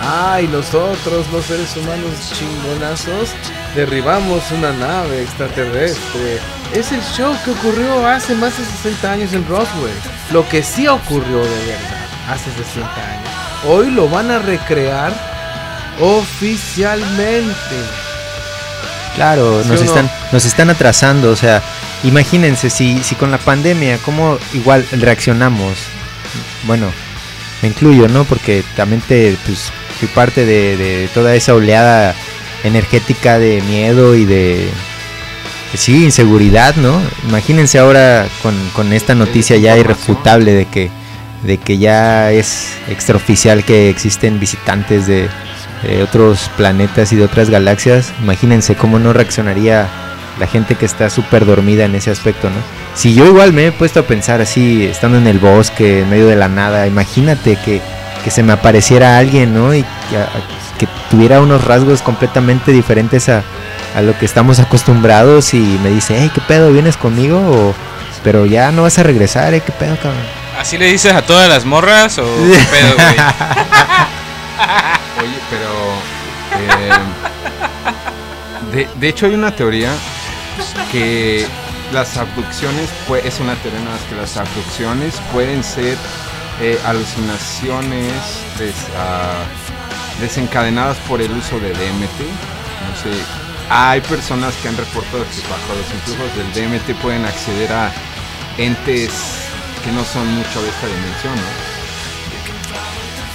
Ay, nosotros, los seres humanos chingonazos, derribamos una nave extraterrestre. Es el show que ocurrió hace más de 60 años en Roswell. Lo que sí ocurrió de verdad hace 60 años. Hoy lo van a recrear oficialmente. Claro, ¿Sí nos no? están, nos están atrasando, o sea, imagínense si, si con la pandemia, cómo igual reaccionamos. Bueno, me incluyo, ¿no? Porque también te, pues, fui parte de, de toda esa oleada energética de miedo y de, sí, inseguridad, ¿no? Imagínense ahora con, con esta noticia ya irrefutable de que, de que ya es extraoficial que existen visitantes de, de otros planetas y de otras galaxias, imagínense cómo no reaccionaría la gente que está súper dormida en ese aspecto, ¿no? Si yo igual me he puesto a pensar así, estando en el bosque, en medio de la nada, imagínate que, que se me apareciera alguien, ¿no? Y que, a- que tuviera unos rasgos completamente diferentes a, a lo que estamos acostumbrados y me dice, hey, ¿qué pedo? ¿Vienes conmigo? O, pero ya no vas a regresar, ¿eh? ¿Qué pedo, cabrón? ¿Así le dices a todas las morras o qué pedo, güey? Oye, pero. eh, de, de hecho, hay una teoría que las abducciones, pues, es una teoría más que las abducciones pueden ser eh, alucinaciones des- ah, desencadenadas por el uso de DMT. No sé, hay personas que han reportado que bajo los influjos del DMT pueden acceder a entes que no son mucho de esta dimensión, ¿no?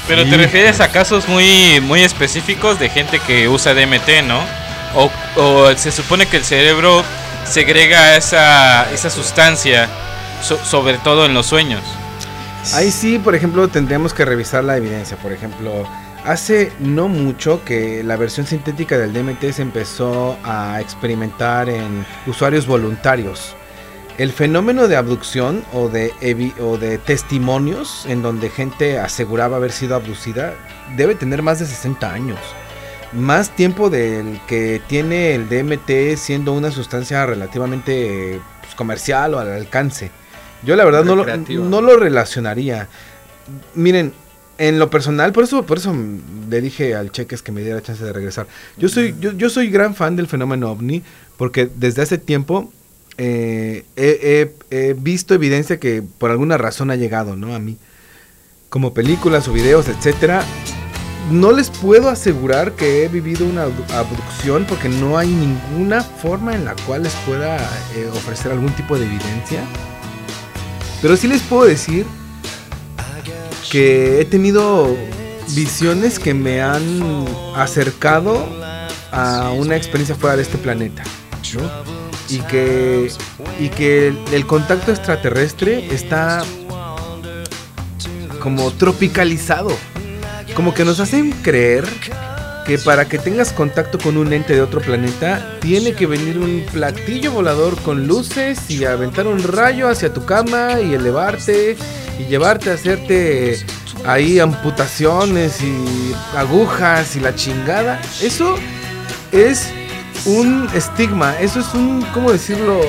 Pero te refieres a casos muy, muy específicos de gente que usa DMT, ¿no? O, o se supone que el cerebro segrega esa, esa sustancia, so- sobre todo en los sueños. Ahí sí, por ejemplo, tendríamos que revisar la evidencia. Por ejemplo, hace no mucho que la versión sintética del DMT se empezó a experimentar en usuarios voluntarios. El fenómeno de abducción o de, o de testimonios en donde gente aseguraba haber sido abducida debe tener más de 60 años. Más tiempo del que tiene el DMT siendo una sustancia relativamente pues, comercial o al alcance. Yo la verdad no lo, no lo relacionaría. Miren, en lo personal, por eso, por eso le dije al Cheques que me diera chance de regresar. Yo soy, yo, yo soy gran fan del fenómeno ovni porque desde hace tiempo eh, he, he- he visto evidencia que por alguna razón ha llegado, ¿no? A mí. Como películas o videos, etcétera. No les puedo asegurar que he vivido una abdu- abducción porque no hay ninguna forma en la cual les pueda eh, ofrecer algún tipo de evidencia. Pero sí les puedo decir que he tenido visiones que me han acercado a una experiencia fuera de este planeta. ¿no? Y que, y que el contacto extraterrestre está como tropicalizado. Como que nos hacen creer que para que tengas contacto con un ente de otro planeta, tiene que venir un platillo volador con luces y aventar un rayo hacia tu cama y elevarte y llevarte a hacerte ahí amputaciones y agujas y la chingada. Eso es un estigma, eso es un, ¿cómo decirlo?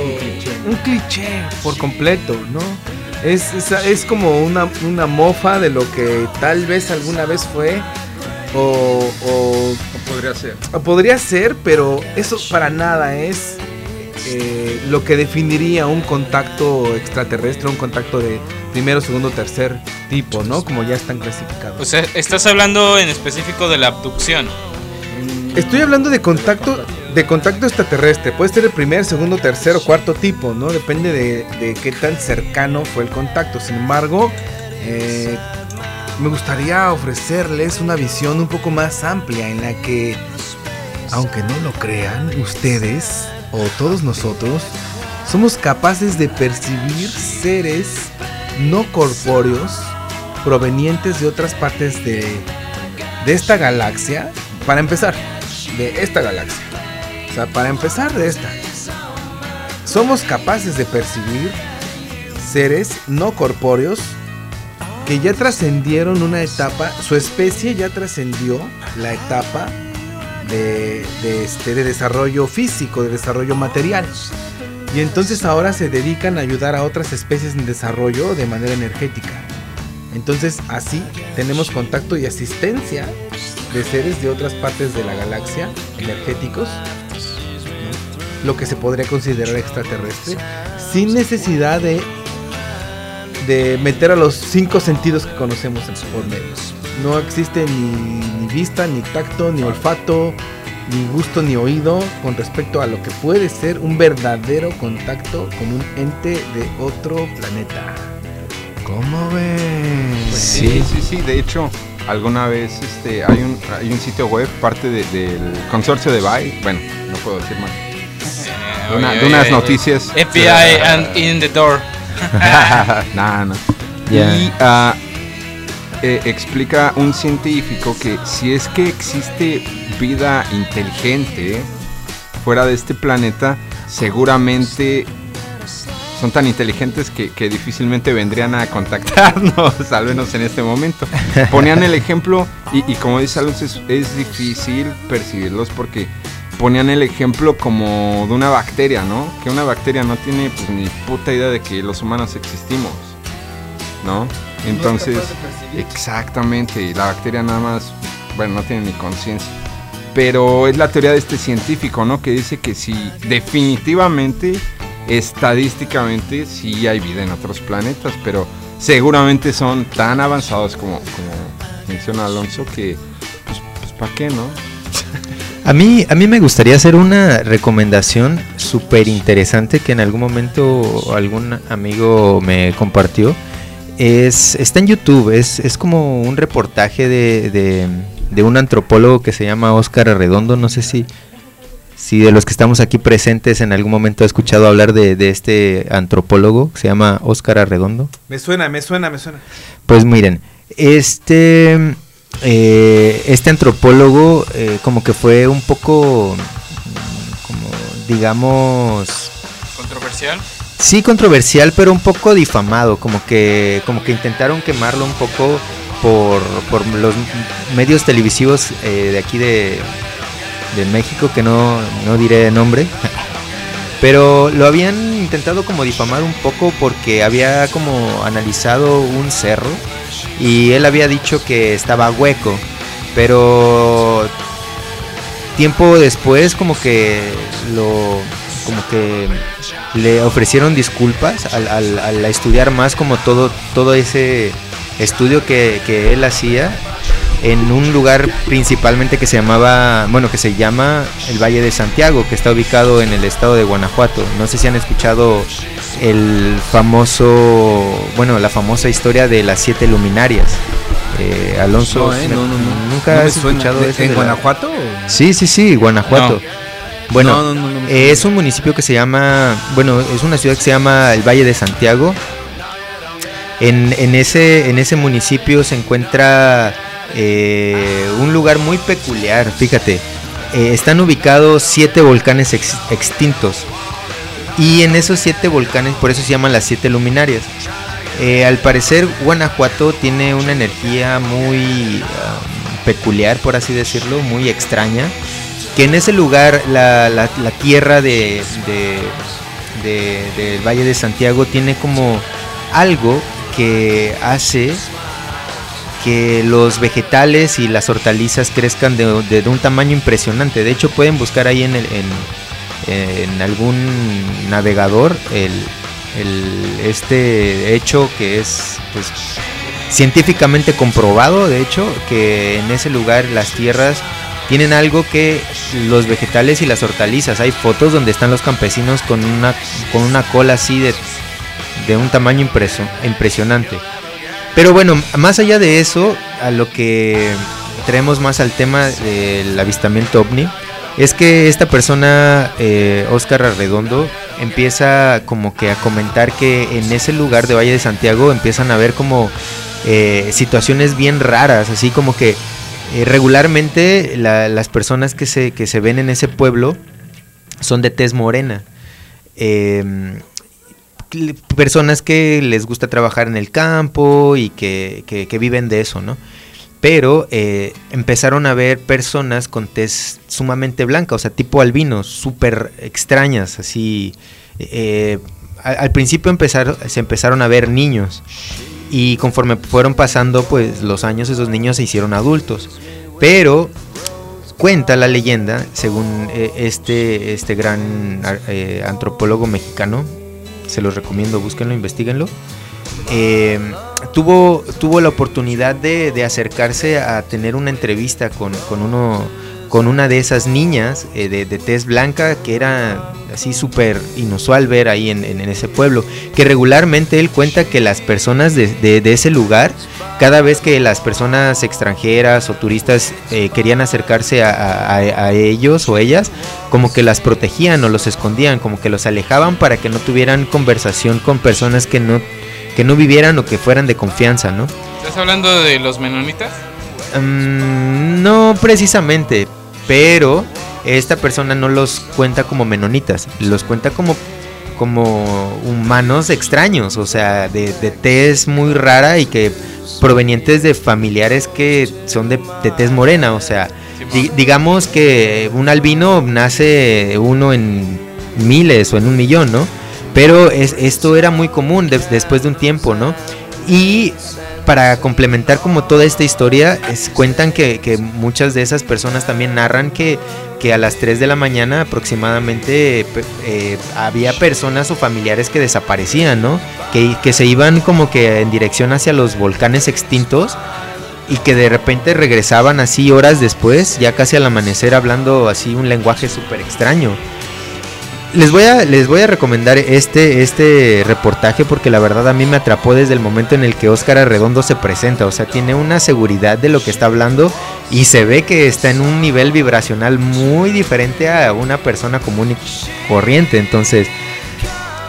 Un cliché por completo, ¿no? Es, es, es como una, una mofa de lo que tal vez alguna vez fue o, o Podría ser. o podría ser, pero eso para nada es eh, lo que definiría un contacto extraterrestre, un contacto de primero, segundo, tercer tipo, ¿no? Como ya están clasificados. O sea, estás hablando en específico de la abducción. Estoy hablando de contacto de contacto extraterrestre. Puede ser el primer, segundo, tercero, cuarto tipo, ¿no? Depende de, de qué tan cercano fue el contacto. Sin embargo, eh, me gustaría ofrecerles una visión un poco más amplia en la que, aunque no lo crean, ustedes o todos nosotros somos capaces de percibir seres no corpóreos provenientes de otras partes de, de esta galaxia. Para empezar, de esta galaxia. Sea, para empezar de esta. Somos capaces de percibir seres no corpóreos que ya trascendieron una etapa, su especie ya trascendió la etapa de, de este, de desarrollo físico, de desarrollo material. Y entonces ahora se dedican a ayudar a otras especies en desarrollo de manera energética. Entonces así tenemos contacto y asistencia de seres de otras partes de la galaxia, energéticos. Lo que se podría considerar extraterrestre, sin necesidad de, de meter a los cinco sentidos que conocemos en por medio. No existe ni, ni vista, ni tacto, ni olfato, ni gusto, ni oído con respecto a lo que puede ser un verdadero contacto con un ente de otro planeta. ¿Cómo ven? Sí, sí, sí. De hecho, alguna vez este, hay, un, hay un sitio web, parte de- del consorcio de Bay. Bueno, no puedo decir más. De, una- Oye, de unas oye, noticias. FBI and in the door. no, no. Ya. Y eh, explica un científico que si es que existe vida inteligente fuera de este planeta, seguramente son tan inteligentes que, que difícilmente vendrían a contactarnos, al menos en este momento. Ponían el ejemplo, y, y como dice Alonso, es, es difícil percibirlos porque ponían el ejemplo como de una bacteria, ¿no? Que una bacteria no tiene pues, ni puta idea de que los humanos existimos, ¿no? Entonces, exactamente, y la bacteria nada más, bueno, no tiene ni conciencia. Pero es la teoría de este científico, ¿no? Que dice que si definitivamente, estadísticamente, sí hay vida en otros planetas, pero seguramente son tan avanzados como, como menciona Alonso que, pues, pues ¿para qué, no? A mí, a mí me gustaría hacer una recomendación súper interesante que en algún momento algún amigo me compartió. Es, está en YouTube, es, es como un reportaje de, de- de un antropólogo que se llama Óscar Arredondo. No sé si, si de los que estamos aquí presentes en algún momento ha escuchado hablar de, de este antropólogo que se llama Óscar Arredondo. Me suena, me suena, me suena. Pues miren, este, eh, este antropólogo eh, como que fue un poco, como digamos, Controversial. sí controversial, pero un poco difamado, como que, como que intentaron quemarlo un poco por, por los medios televisivos eh, de aquí de, de México, que no, no diré nombre. Pero lo habían intentado como difamar un poco porque había como analizado un cerro y él había dicho que estaba hueco, pero tiempo después como que lo como que le ofrecieron disculpas al, estudiar más como todo todo ese estudio que, que él hacía en un lugar principalmente que se llamaba, bueno, que se llama el Valle de Santiago, que está ubicado en el estado de Guanajuato. No sé si han escuchado el famoso, bueno, la famosa historia de las siete luminarias. Eh, Alonso, No, eh, me- no, no, no. nunca has escuchado ¿De- ese ¿En de la- Guanajuato? Sí, sí, sí, Guanajuato. Bueno, eh, es un municipio que se llama, bueno, es una ciudad que se llama el Valle de Santiago. En, en ese, en ese municipio se encuentra eh, un lugar muy peculiar, fíjate. Están ubicados siete volcanes ex- extintos. Y en esos siete volcanes, por eso se llaman las siete luminarias. Eh, al parecer, Guanajuato tiene una energía muy ah, peculiar, por así decirlo, muy extraña. Que en ese lugar, la, tierra de, Valle de Santiago tiene como algo que hace que los vegetales y las hortalizas crezcan de un tamaño impresionante. De hecho, pueden buscar ahí en, el- en, en algún navegador el, el- este hecho que es pues, científicamente comprobado, de hecho, que en ese lugar las tierras tienen algo que los vegetales y las hortalizas. Hay fotos donde están los campesinos con una, con una cola así de, de un tamaño impreso- impresionante. Pero bueno, más allá de eso, a lo que traemos más al tema del avistamiento ovni, es que esta persona, eh, Oscar Arredondo, empieza como que a comentar que en ese lugar de Valle de Santiago empiezan a ver como eh, situaciones bien raras, así como que eh, regularmente la- las personas que se, que se ven en ese pueblo son de tez morena. Em, personas que les gusta trabajar en el campo y que- que viven de eso, ¿no? Pero eh, empezaron a ver personas con tez sumamente blanca, o sea, tipo albinos, súper extrañas, así. eh, al, al principio se empezaron a ver niños y conforme fueron pasando pues los años esos niños se hicieron adultos. Pero cuenta la leyenda, según eh, este, este gran eh, antropólogo mexicano, se los recomiendo, búsquenlo, investiguenlo. Eh, tuvo, tuvo la oportunidad de, acercarse a tener una entrevista con, con uno con una de esas niñas eh, de, de tez blanca que era así súper inusual ver ahí en, ese pueblo que regularmente él cuenta que las personas de, ese lugar cada vez que las personas extranjeras o turistas eh, querían acercarse a ellos o ellas como que las protegían o los escondían como que los alejaban para que no tuvieran conversación con personas que no que no vivieran o que fueran de confianza, ¿no? ¿Estás hablando de los menonitas? Mm, no precisamente, pero esta persona no los cuenta como menonitas, los cuenta como como humanos extraños, o sea, de, de tez muy rara y que provenientes de familiares que son de, de tez morena, o sea, di- digamos que un albino nace uno en miles o en un millón, ¿no? Pero es, esto era muy común des- después de un tiempo, ¿no? Y para complementar como toda esta historia, es- cuentan que, que muchas de esas personas también narran que, que a las 3 de la mañana aproximadamente eh, había personas o familiares que desaparecían, ¿no? Que, que se iban como que en dirección hacia los volcanes extintos y que de repente regresaban así horas después, ya casi al amanecer hablando así un lenguaje súper extraño. Les voy, a, les voy a recomendar este, este reportaje porque la verdad a mí me atrapó desde el momento en el que Óscar Arredondo se presenta. O sea, tiene una seguridad de lo que está hablando y se ve que está en un nivel vibracional muy diferente a una persona común y corriente. Entonces,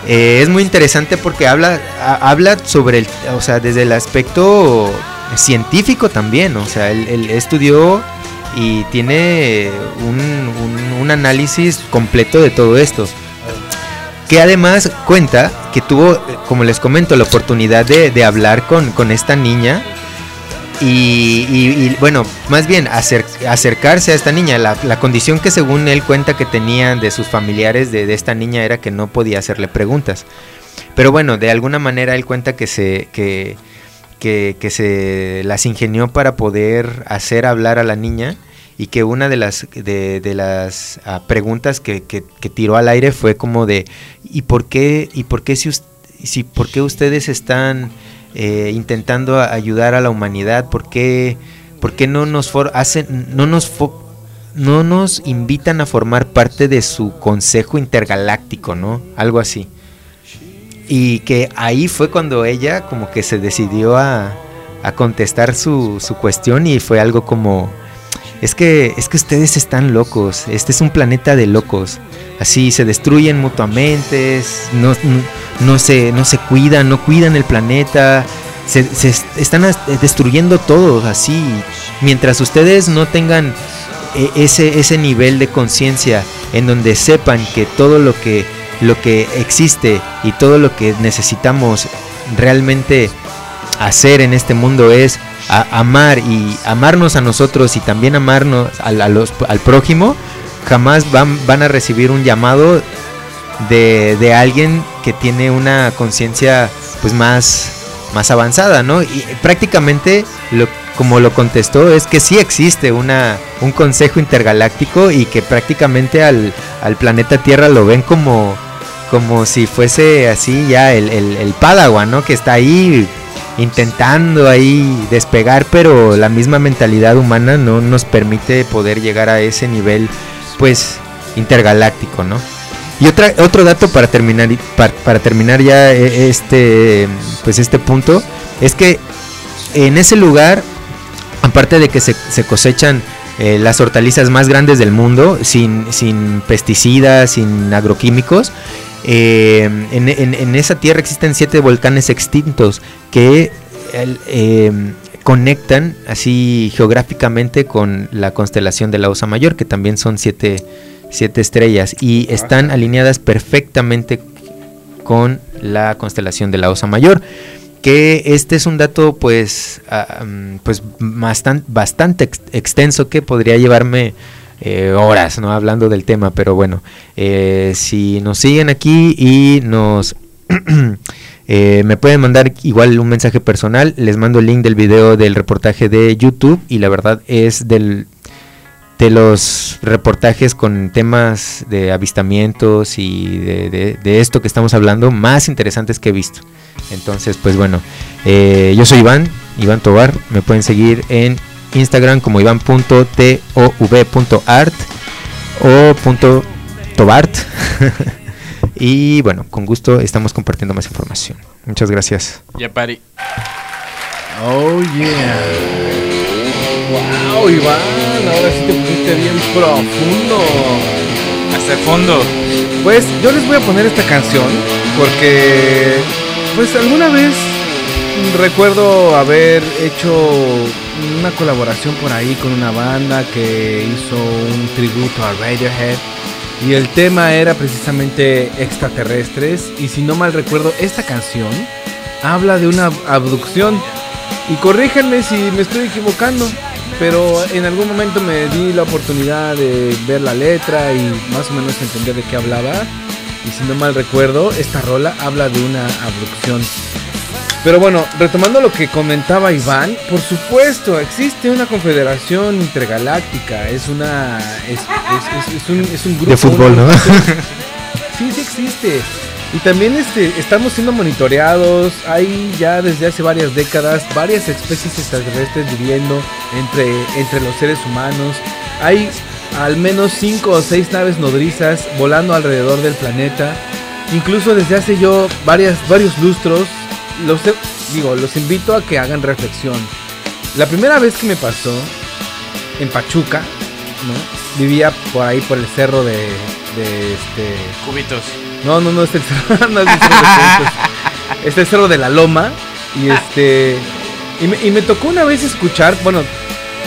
eh, es muy interesante porque habla, habla sobre el, o sea, desde el aspecto científico también. O sea, él, él estudió y tiene un, un- análisis completo de todo esto. Que además cuenta que tuvo, como les comento, la oportunidad de, de hablar con, con esta niña. Y, y- bueno, más bien acer- acercarse a esta niña. La, la condición que según él cuenta que tenían de sus familiares de, de esta niña era que no podía hacerle preguntas. Pero bueno, de alguna manera él cuenta que se, que, que, se las ingenió para poder hacer hablar a la niña y que una de las, de, las ah, preguntas que, que- tiró al aire fue como de ¿y por qué, y por qué si, si por qué ustedes están eh, intentando ayudar a la humanidad? ¿Por qué, por qué no nos for- hacen, no nos no nos invitan a formar parte de su consejo intergaláctico, ¿no? Algo así. Y que ahí fue cuando ella como que se decidió a, contestar su, su cuestión y fue algo como, es que, es que ustedes están locos, este es un planeta de locos, así se destruyen mutuamente, no, no, se, no se cuidan, no cuidan el planeta, se, se est- están destruyendo todo así, mientras ustedes no tengan e- ese, ese nivel de conciencia en donde sepan que todo lo que, lo que existe y todo lo que necesitamos realmente hacer en este mundo es amar y amarnos a nosotros y también amarnos al, a los- al prójimo, jamás van, van a recibir un llamado de, de alguien que tiene una conciencia pues más, más avanzada, ¿no? Y prácticamente lo, como lo contestó es que sí existe una, un consejo intergaláctico y que prácticamente al, al planeta Tierra lo ven como, como si fuese así ya el, el, el Padawan, ¿no? Que está ahí intentando ahí despegar, pero la misma mentalidad humana no nos permite poder llegar a ese nivel, pues, intergaláctico, ¿no? Y otra, otro dato para terminar, para, para terminar ya eh, este, pues este punto, es que en ese lugar, aparte de que se, se cosechan eh, las hortalizas más grandes del mundo, sin, sin pesticidas, sin agroquímicos, eh, en, en- en esa tierra existen siete volcanes extintos que eh, conectan así geográficamente con la constelación de la Osa Mayor, que también son siete, siete estrellas, y están alineadas perfectamente con la constelación de la Osa Mayor. Que este es un dato pues, ah, mm, pues bastante, bastante ex- extenso que podría llevarme eh, horas no hablando del tema, pero bueno, eh, si nos siguen aquí y nos eh, me pueden mandar igual un mensaje personal, les mando el link del video del reportaje de YouTube y la verdad es del de los reportajes con temas de avistamientos y de, esto que estamos hablando más interesantes que he visto. Entonces, pues bueno, yo soy Iván, Iván Tobar, me pueden seguir en Instagram como iván.tov.art o punto .tobart. y bueno, con gusto estamos compartiendo más información. Muchas gracias. Ya pari. Oh yeah. Wow, Iván, ahora sí te pusiste bien profundo. Hasta el fondo. Pues yo les voy a poner esta canción porque pues alguna vez recuerdo haber hecho una colaboración por ahí con una banda que hizo un tributo a Radiohead. Y el tema era precisamente extraterrestres. Y si no mal recuerdo esta canción habla de una abducción. Y corríjanme si me estoy equivocando pero en algún momento me di la oportunidad de ver la letra y más o menos entender de qué hablaba. Y si no mal recuerdo esta rola habla de una abducción pero bueno, retomando lo que comentaba Iván, por supuesto, existe una confederación intergaláctica, es una. es, es- es- es un, es un grupo. De fútbol, una- ¿no? Sí, sí existe. Y también este, estamos siendo monitoreados. Hay ya desde hace varias décadas varias especies extraterrestres viviendo entre, entre los seres humanos. Hay al menos cinco o seis naves nodrizas volando alrededor del planeta. Incluso desde hace yo varias, varios lustros, los, digo, los invito a que hagan reflexión. La primera vez que me pasó en Pachuca, ¿no? Vivía por ahí por el cerro de, de este Cubitos. no, no, no es el cerro, no es el cerro de Cubitos. Es el cerro de la Loma. Y este. Y me, y me tocó una vez escuchar, bueno,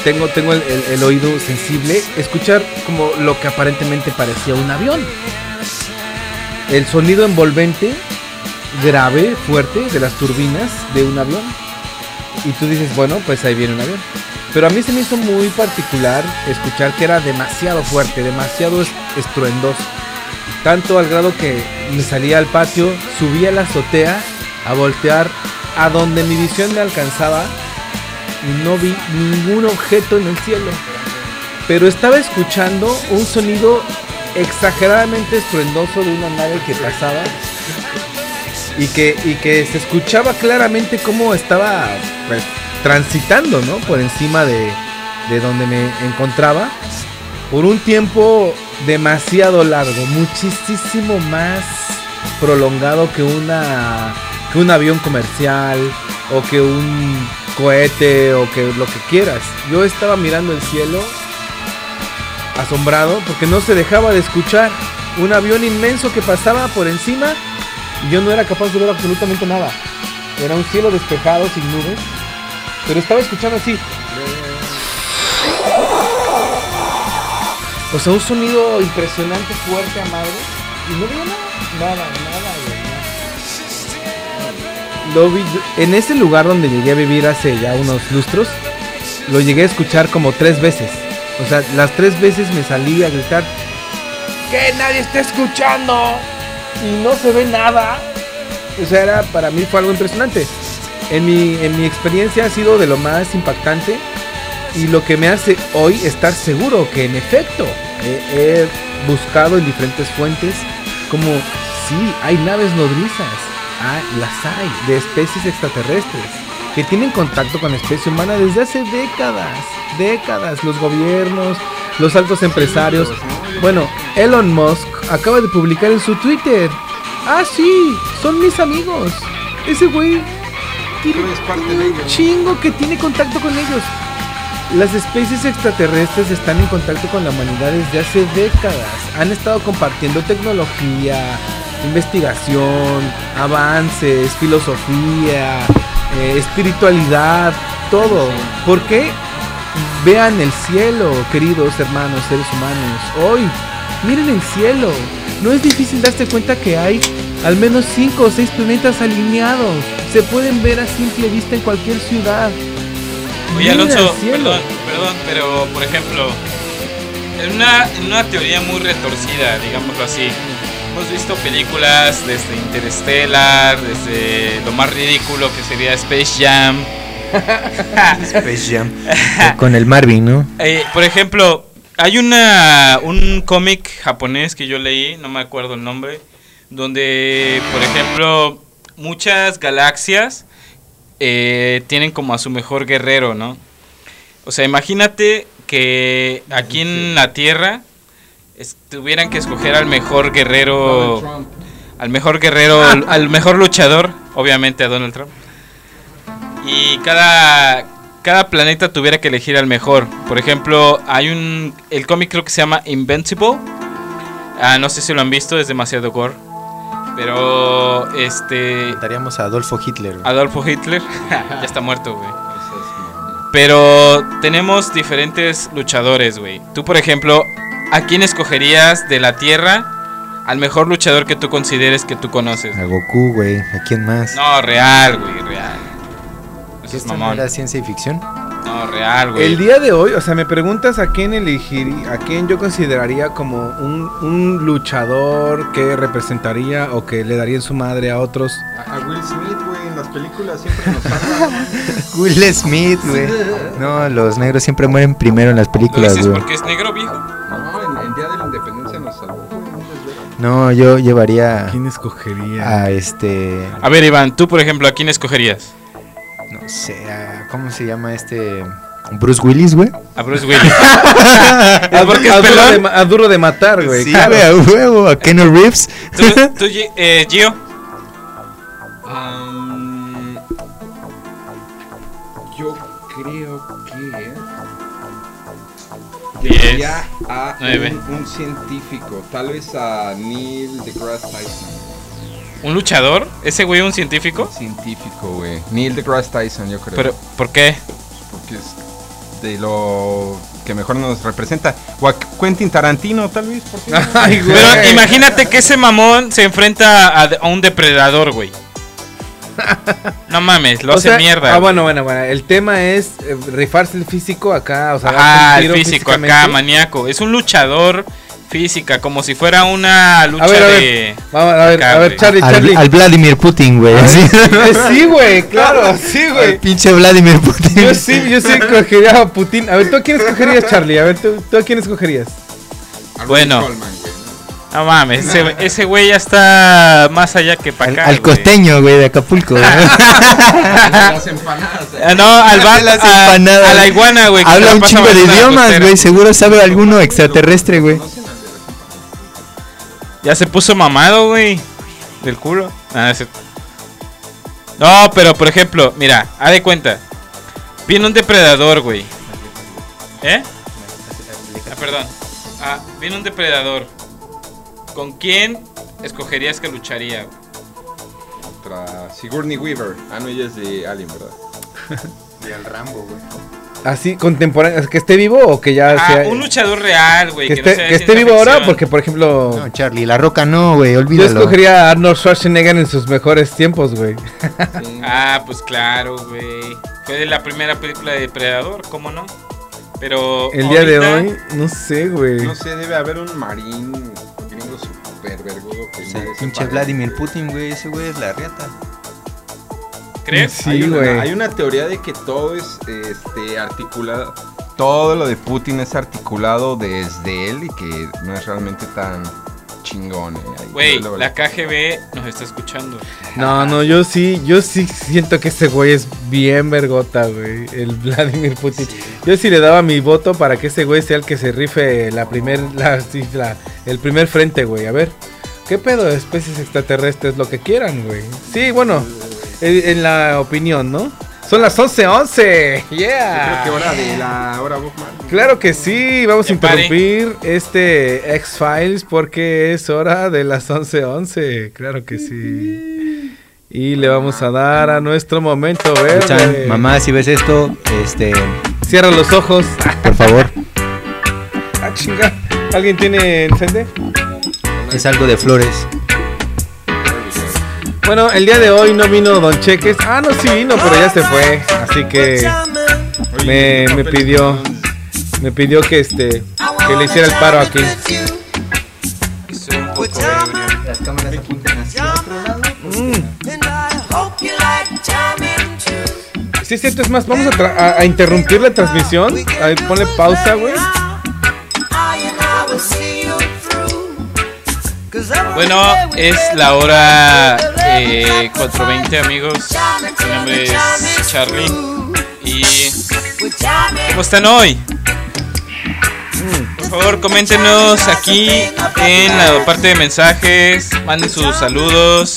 tengo, tengo el, el- el oído sensible, escuchar como lo que aparentemente parecía un avión. El sonido envolvente, grave, fuerte, de las turbinas de un avión. Y tú dices, bueno, pues ahí viene un avión. Pero a mí se me hizo muy particular escuchar que era demasiado fuerte, demasiado es- estruendoso. Tanto al grado que me salía al patio, subía a la azotea a voltear a donde mi visión me alcanzaba y no vi ningún objeto en el cielo. Pero estaba escuchando un sonido exageradamente estruendoso de una nave que pasaba y que, y que se escuchaba claramente cómo estaba pues, transitando ¿no? por encima de, de donde me encontraba por un tiempo demasiado largo, muchísimo más prolongado que una que un avión comercial o que un cohete o que lo que quieras. Yo estaba mirando el cielo asombrado porque no se dejaba de escuchar un avión inmenso que pasaba por encima y yo no era capaz de ver absolutamente nada. Era un cielo despejado sin nubes, pero estaba escuchando así. O sea, un sonido impresionante, fuerte, a madre. Y no veía nada, nada, nada. Lo en ese lugar donde llegué a vivir hace ya unos lustros, lo llegué a escuchar como tres veces. O sea, las tres veces me salí a gritar que nadie está escuchando y no se ve nada. O sea, era, para mí fue algo impresionante. En mi, en mi experiencia ha sido de lo más impactante y lo que me hace hoy estar seguro que en efecto he buscado en diferentes fuentes como sí, hay naves nodrizas, ah, las hay, de especies extraterrestres que tienen contacto con la especie humana desde hace décadas, décadas, los gobiernos, los altos empresarios. Bueno, Elon Musk acaba de publicar en su Twitter, ah sí, son mis amigos, ese güey tiene un chingo que tiene contacto con ellos. Las especies extraterrestres están en contacto con la humanidad desde hace décadas. Han estado compartiendo tecnología, investigación, avances, filosofía, eh, espiritualidad, todo. ¿Por qué? Vean el cielo, queridos hermanos, seres humanos. Hoy, miren el cielo. No es difícil darse cuenta que hay al menos 5 o 6 planetas alineados. Se pueden ver a simple vista en cualquier ciudad. Oye, Miren Alonso, perdón, perdón, pero por ejemplo, en una, en una teoría muy retorcida, digámoslo así, hemos visto películas desde Interstellar, desde lo más ridículo que sería Space Jam. Space Jam. Con el Marvin, ¿no? Eh, por ejemplo, hay una un cómic japonés que yo leí, no me acuerdo el nombre, donde, por ejemplo, muchas galaxias eh, tienen como a su mejor guerrero, ¿no? O sea, imagínate que aquí en la Tierra tuvieran que escoger al mejor guerrero, al mejor guerrero, al mejor luchador, obviamente a Donald Trump. Y cada cada planeta tuviera que elegir al mejor. Por ejemplo, hay un el cómic creo que se llama Invincible. Ah, no sé si lo han visto, es demasiado gore. Pero este Daríamos a Adolfo Hitler. güey. Adolfo Hitler ya está muerto, güey. Pero tenemos diferentes luchadores, güey. Tú, por ejemplo, ¿a quién escogerías de la Tierra al mejor luchador que tú consideres que tú conoces? A Goku, güey. ¿A quién más? No, real, güey, real. Eso ¿Que es esto no era ciencia y ficción? No, real, güey. El día de hoy, o sea, me preguntas a quién elegiría, a quién yo consideraría como un, un luchador que representaría o que le daría en su madre a otros. A, a Will Smith, güey, en las películas siempre nos salva. Will Smith, güey. No, los negros siempre mueren primero en las ¿Lo películas, güey. porque es negro, viejo? No, en, en Día de la Independencia nos salvó, güey. no yo llevaría ¿Quién escogería? a este. A ver, Iván, tú, por ejemplo, ¿a quién escogerías? No sé, a- ¿cómo se llama este? Bruce Willis, güey. A Bruce Willis. a, ¿Es porque es a duro de, ma- a duro de matar, güey. Sí, claro. a huevo, a Keanu Reeves. ¿Tú, tú, eh, Gio? Am, yo creo que Diez, a nueve. un, un científico, tal vez a Neil deGrasse Tyson. ¿Un luchador? ¿Ese güey un científico? Científico, güey. Neil deGrasse Tyson, yo creo. ¿Pero por qué? porque es de lo que mejor nos representa. O a Quentin Tarantino, tal vez. ¿por qué? Ay, güey. Pero imagínate que ese mamón se enfrenta a, a un depredador, güey. No mames, lo O hace sea, mierda. Ah, bueno, bueno, bueno. El tema es eh, rifarse el físico acá, o sea, un el físico acá, maníaco. Es un luchador física, como si fuera una lucha A ver, a ver. de. Vamos, a ver, acá, a ver. Charlie, Al, Charlie. al Vladimir Putin, güey. así. Eh, Sí, güey, claro, sí, Al güey. pinche Vladimir Putin. Yo sí, yo sí escogería a Putin. A ver, ¿tú a quién escogerías, Charlie? A ver, ¿tú, tú a quién escogerías? Bueno. ¿no? Mames, ese, ese güey ya está más allá que para Al, acá. al costeño, güey, de Acapulco. güey. Las empanadas. eh. Ah, no, al bar, las a, empanadas. a la iguana, güey. Habla la un chingo de idiomas, güey. Seguro sabe alguno extraterrestre, güey. Ya se puso mamado, güey. del culo. Ah, es cierto. No, pero por ejemplo, mira, haz de cuenta. Viene un depredador, güey. ¿Eh? Ah, perdón. Ah, viene un depredador. ¿Con quién escogerías que lucharía? güey? Contra Sigourney Weaver. Ah, no, ella es de Alien, ¿verdad? Y el Rambo, güey. Así, contemporáneo. ¿Que esté vivo o que ya Ah, sea. un luchador real, güey. que, Que, no esté, de que esté vivo ahora, ficción. porque por ejemplo. No, Charlie, la roca no, güey, Yo olvídalo. escogería a Arnold Schwarzenegger en sus mejores tiempos, güey. Ah, pues claro, güey. Fue de la primera película de Depredador, ¿cómo no? Pero. El día de hoy, no sé, güey. No sé, debe haber un marín gringo super vergudo que pinche. Vladimir Putin, güey, ese güey es la riata. ¿Crees? Sí, hay, güey. una, hay una teoría de que todo es este, articulado. Todo lo de Putin es articulado desde él y que no es realmente tan chingón. eh. Ahí, Güey, la KGB nos está escuchando. No, no, yo sí, yo sí siento que ese güey es bien vergota, güey. El Vladimir Putin. Yo sí le daba mi voto para que ese güey sea el que se rife la primer, la, sí, la- el primer frente, güey. A ver, ¿qué pedo de especies extraterrestres? Lo que quieran, güey. Sí, bueno, en, la opinión, ¿no? Son las 11:11. Yo Yeah. creo que hora de la hora. Claro que sí, vamos a pare. interrumpir este X-Files porque es hora de las 11:11. Claro que sí. Y le vamos a dar a nuestro momento Chan, verde. mamá, si ves esto, este, Cierra los ojos. por favor, Ah, chinga. ¿Alguien tiene encende? es algo de flores. Bueno, el día de hoy no vino Don Cheques. Ah, no, sí vino, pero ya se fue. Así que me, ¿qué me pidió me pidió que este que le hiciera el paro aquí. Lado. Sí, es cierto, es más, vamos a, tra- a- a interrumpir la transmisión. Ahí, ponle pausa, güey. Bueno, es la hora eh, 4.20 amigos. Mi nombre es Charlie. ¿Y cómo están hoy? Por favor, coméntenos aquí en la parte de mensajes. Manden sus saludos.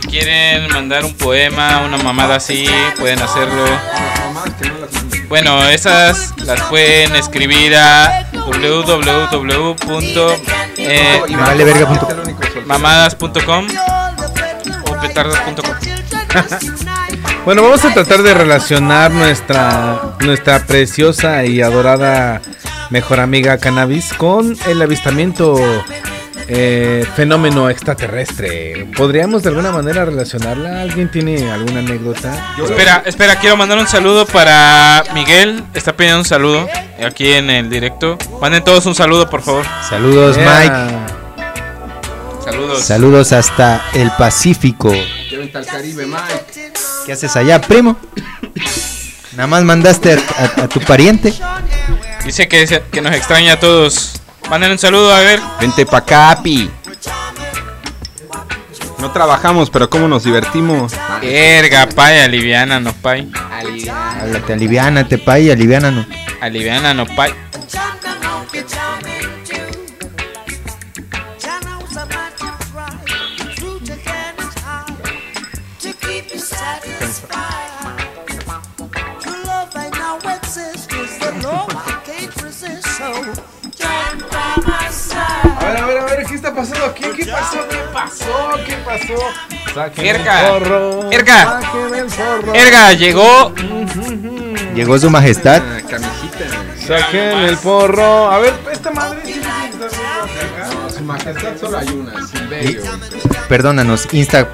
Si quieren mandar un poema, una mamada así, pueden hacerlo. Bueno, esas las pueden escribir a www. eh, mamadas.com petardas.com. Bueno, vamos a tratar de relacionar nuestra nuestra preciosa y adorada mejor amiga cannabis con el avistamiento eh, fenómeno extraterrestre. ¿Podríamos de alguna manera relacionarla? ¿Alguien tiene alguna anécdota? Espera, espera, quiero mandar un saludo para Miguel. Está pidiendo un saludo aquí en el directo. Manden todos un saludo, por favor. Saludos, Yeah. Mike. Saludos. Saludos hasta el Pacífico. Al Caribe, Mike. ¿Qué haces allá, primo? Nada más mandaste a, a- a tu pariente. Dice que, nos extraña a todos. Manden un saludo, a ver. Vente pa' Capi. No trabajamos, pero cómo nos divertimos. Erga, pay, aliviánanos, pay. Háblate, aliviánate, pay, aliviánanos. Aliviánanos, pay. A ver, a ver, a ver, ¿qué está pasando aquí? ¿Qué pasó? ¿Qué pasó? ¿Qué pasó? Saquen Erga. el porro. Erga. Saquen el porro. Erga, llegó. Llegó su majestad. Ah, camisita. Saquen el porro. A ver, esta madre. sí, su majestad solo hay una, Silverio. Perdónanos, Insta.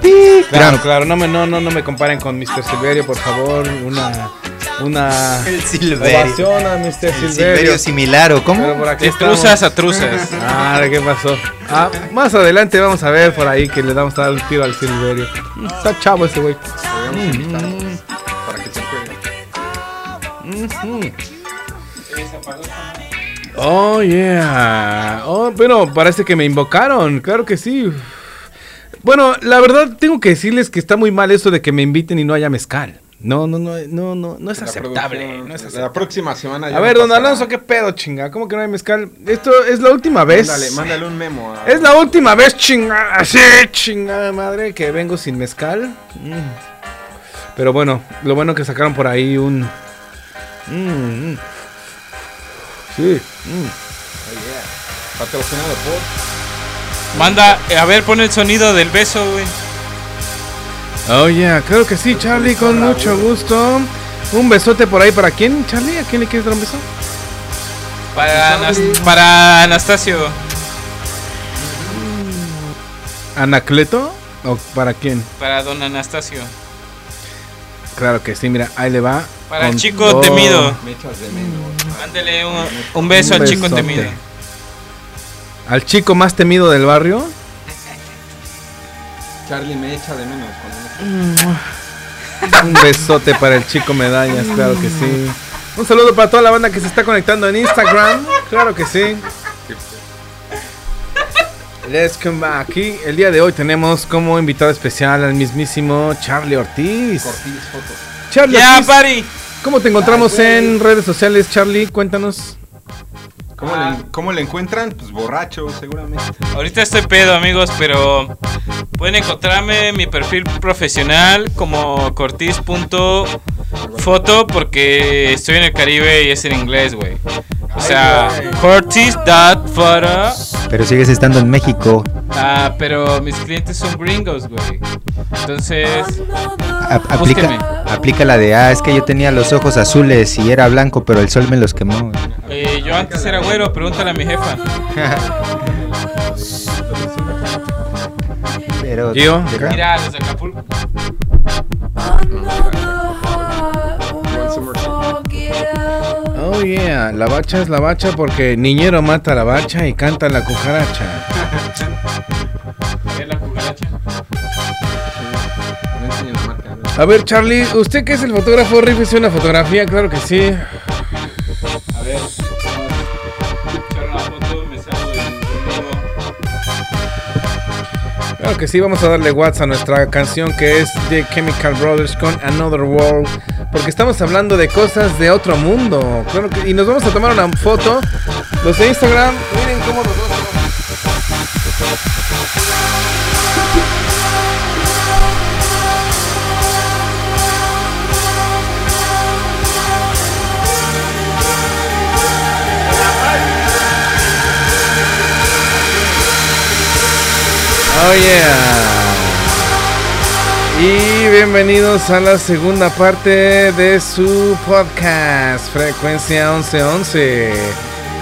Claro, claro, no me, no, no, no me comparen con Mr. Silverio, por favor. Una, una El Silverio. ovación a Mr. El Silverio. Silverio similar, ¿o Pero cómo? aquí De truzas a truzas. Ah, ¿qué pasó? Ah, más adelante vamos a ver por ahí que le damos a dar un tiro al Silverio. Está chavo ese güey. Para que se juegue. Oh, yeah. Oh, bueno, parece que me invocaron. Claro que sí. Bueno, la verdad tengo que decirles que está muy mal eso de que me inviten y no haya mezcal. No, no, no, no, no, no es La aceptable. No es La aceptable. próxima semana ya A ver, don. Alonso, ¿qué pedo, chinga? ¿Cómo que no hay mezcal? Esto es la última vez. Mándale, mándale un memo. a- Es la última vez, chinga, así, chingada madre, que vengo sin mezcal. Mm. Pero bueno, lo bueno que sacaron por ahí un. Mm, mm. Sí. mm. Patrocinado por. Manda, a ver, pon el sonido del beso, güey. Oh, yeah, claro que sí, Charlie, con mucho gusto. Un besote por ahí para quién, Charlie? ¿A quién le quieres dar un beso? Para, Anas- para Anastasio. ¿Anacleto? ¿O para quién? Para don Anastasio. Claro que sí, mira, ahí le va. Para el chico todo. temido. Mándele un, un beso Un al chico temido. Al chico más temido del barrio. Charlie me echa de menos. cuando no- Un besote para el chico medallas, claro que sí. Un saludo para toda la banda que se está conectando en Instagram, claro que sí. Let's come back. Aquí el día de hoy tenemos como invitado especial al mismísimo Charlie Ortiz. Cortis, fotos. Charlie Ya, Ortiz, buddy. ¿cómo te encontramos en redes sociales, Charlie? Cuéntanos. ¿Cómo, le, ¿Cómo le encuentran? Pues borracho, seguramente. Ahorita estoy pedo, amigos, pero pueden encontrarme en mi perfil profesional como cortis.foto porque estoy en el Caribe y es en inglés, güey. O sea, cortis.photo. Pero sigues estando en México. Ah, pero mis clientes son gringos, güey. Entonces, A- aplica, aplica la de, ah, es que yo tenía los ojos azules y era blanco, pero el sol me los quemó. eh, yo antes era güero, pregúntale a mi jefa. Pero, Mira, los de Acapulco. Oh yeah, la bacha es la bacha porque niñero mata a la bacha y canta la cucaracha. ¿Qué es la cucaracha? A ver. Charlie, usted que es el fotógrafo, rífese una fotografía, claro que sí. A ver, una foto, me salgo Claro que sí, vamos a darle watts a nuestra canción que es de Chemical Brothers con Another World. Porque estamos hablando de cosas de otro mundo. Y nos vamos a tomar una foto. Los de Instagram, miren cómo nos vamos. Oh yeah. Y bienvenidos a la segunda parte de su podcast, Frecuencia 1111.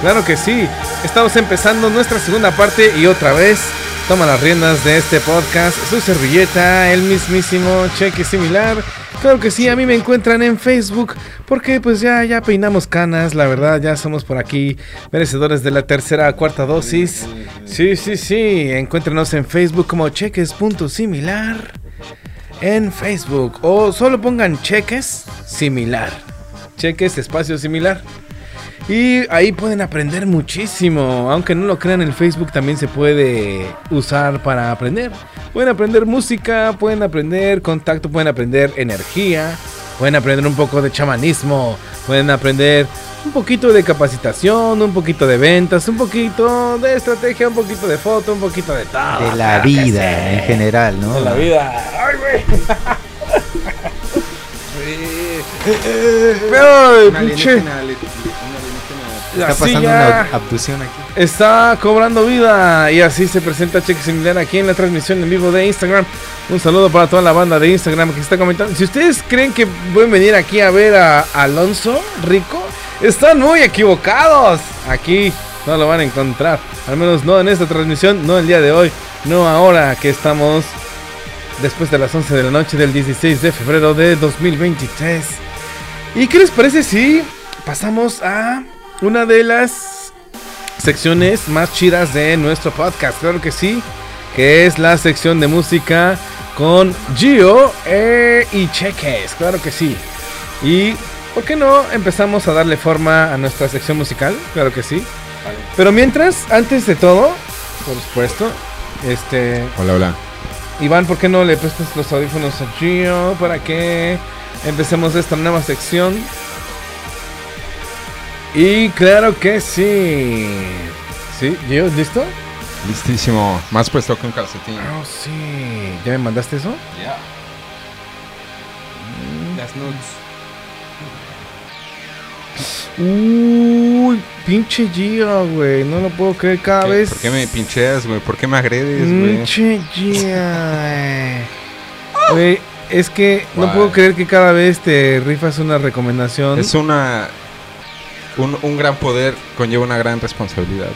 Claro que sí, estamos empezando nuestra segunda parte y otra vez toma las riendas de este podcast su servilleta, el mismísimo cheque similar. Claro que sí, a mí me encuentran en Facebook porque pues ya, ya peinamos canas, la verdad ya somos por aquí merecedores de la tercera cuarta dosis. Sí, sí, sí, encuéntrenos en Facebook como cheques.similar en Facebook o solo pongan cheques similar. Cheques espacio similar. Y ahí pueden aprender muchísimo. Aunque no lo crean, el Facebook también se puede usar para aprender. Pueden aprender música, pueden aprender contacto, pueden aprender energía, pueden aprender un poco de chamanismo, pueden aprender un poquito de capacitación, un poquito de ventas, un poquito de estrategia, un poquito de foto, un poquito de todo. de la vida en general, ¿no? De la vida. Ay, güey. Un pinche. La Está pasando silla una abducción aquí. está cobrando vida y así se presenta Cheque Similar aquí en la transmisión en vivo de Instagram. Un saludo para toda la banda de Instagram que está comentando. Si ustedes creen que pueden venir aquí a ver a Alonso Rico, están muy equivocados. Aquí no lo van a encontrar. Al menos no en esta transmisión, no el día de hoy, no ahora que estamos después de las 11 de la noche del 16 de febrero de 2023. ¿Y qué les parece si pasamos a una de las secciones más chidas de nuestro podcast? Claro que sí, que es la sección de música con Gio eh, y Cheques, claro que sí. Y, ¿por qué no empezamos a darle forma a nuestra sección musical? Claro que sí. Pero mientras, antes de todo, por supuesto, este, Hola, hola. Iván, ¿por qué no le prestas los audífonos a Gio para que empecemos esta nueva sección. Y claro que sí. ¿Sí? ¿Gio, listo? Listísimo. Más puesto que un calcetín. Oh, sí. ¿Ya me mandaste eso? Las nudes. Uy, pinche Gio, güey. No lo puedo creer cada ¿Qué? vez. ¿Por qué me pincheas, güey? ¿Por qué me agredes, güey? Pinche Gio, güey. Es que no puedo creer que cada vez te rifas una recomendación. Es una... Un, un gran poder conlleva una gran responsabilidad.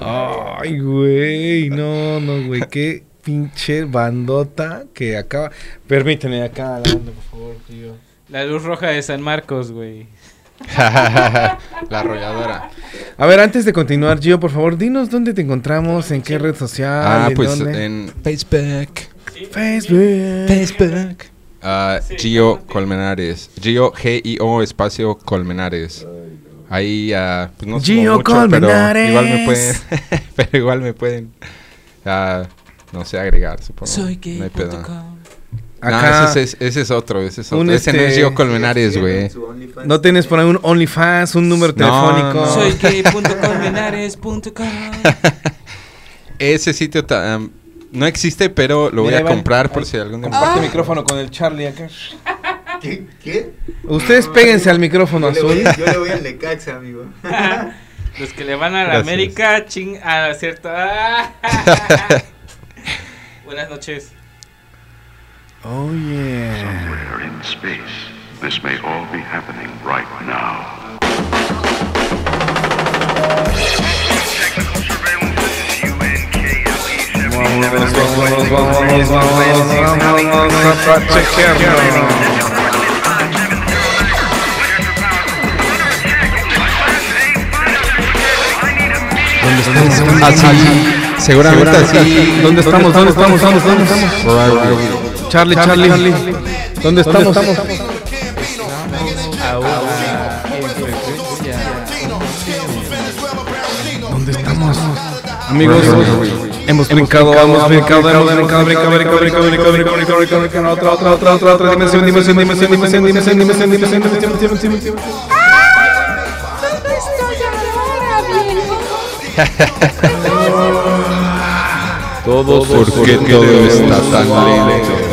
Ay, güey, no, no, güey, qué pinche bandota que acaba. Permíteme acá adelante, por favor, tío. La luz roja de San Marcos, güey. La arrolladora. A ver, antes de continuar, Gio, por favor, dinos dónde te encontramos, en qué red social. Ah, en pues dónde? en Facebook. Facebook. Facebook. Ah, Gio Colmenares. Gio G-I-O espacio Colmenares. Ahí, ah, pues no Gio mucho, Colmenares. pero igual me pueden, pero igual me pueden, ah, no sé, agregar, supongo. Soy No hay pedo. gay.com. No, Acá, ese, es, ese es otro, ese es otro. Un ese no es este- Gio Colmenares, güey. ¿no tienes por ahí un OnlyFans, un número No, telefónico? no. Soy gay.colmenares.com. Ese sitio am, no existe, pero lo voy Mira, a comprar por ahí, si algún día... Comparte micrófono con el Charlie acá. ¿Qué? ¿Qué? Ustedes péguense al micrófono Yo le, voy, azul. yo le voy al Necaxa, amigo. Los que le van a la Gracias. América, ching, a cierto. Ah. Buenas noches. Oh, yeah. Somewhere in space, this may all be happening right now. Vámonos, vámonos, vámonos, vámonos a chequearlo. Así, seguramente así... ¿Dónde estamos? ¿Dónde estamos? ¿Dónde estamos? Charlie, Charlie, Charlie. ¿Dónde estamos? ¿Dónde estamos? Amigos, hemos brincado, hemos brincado, hemos brincado, brincado, brincado, brincado, brincado, brincado, brincado, brincado, brincado, otra, otra, otra, otra, otra dimensión, dimensión, dimensión, dimensión, dimensión, dimensión, dimensión, dimensión, dimensión, dimensión. Todos ¿Por qué todo está tan lento?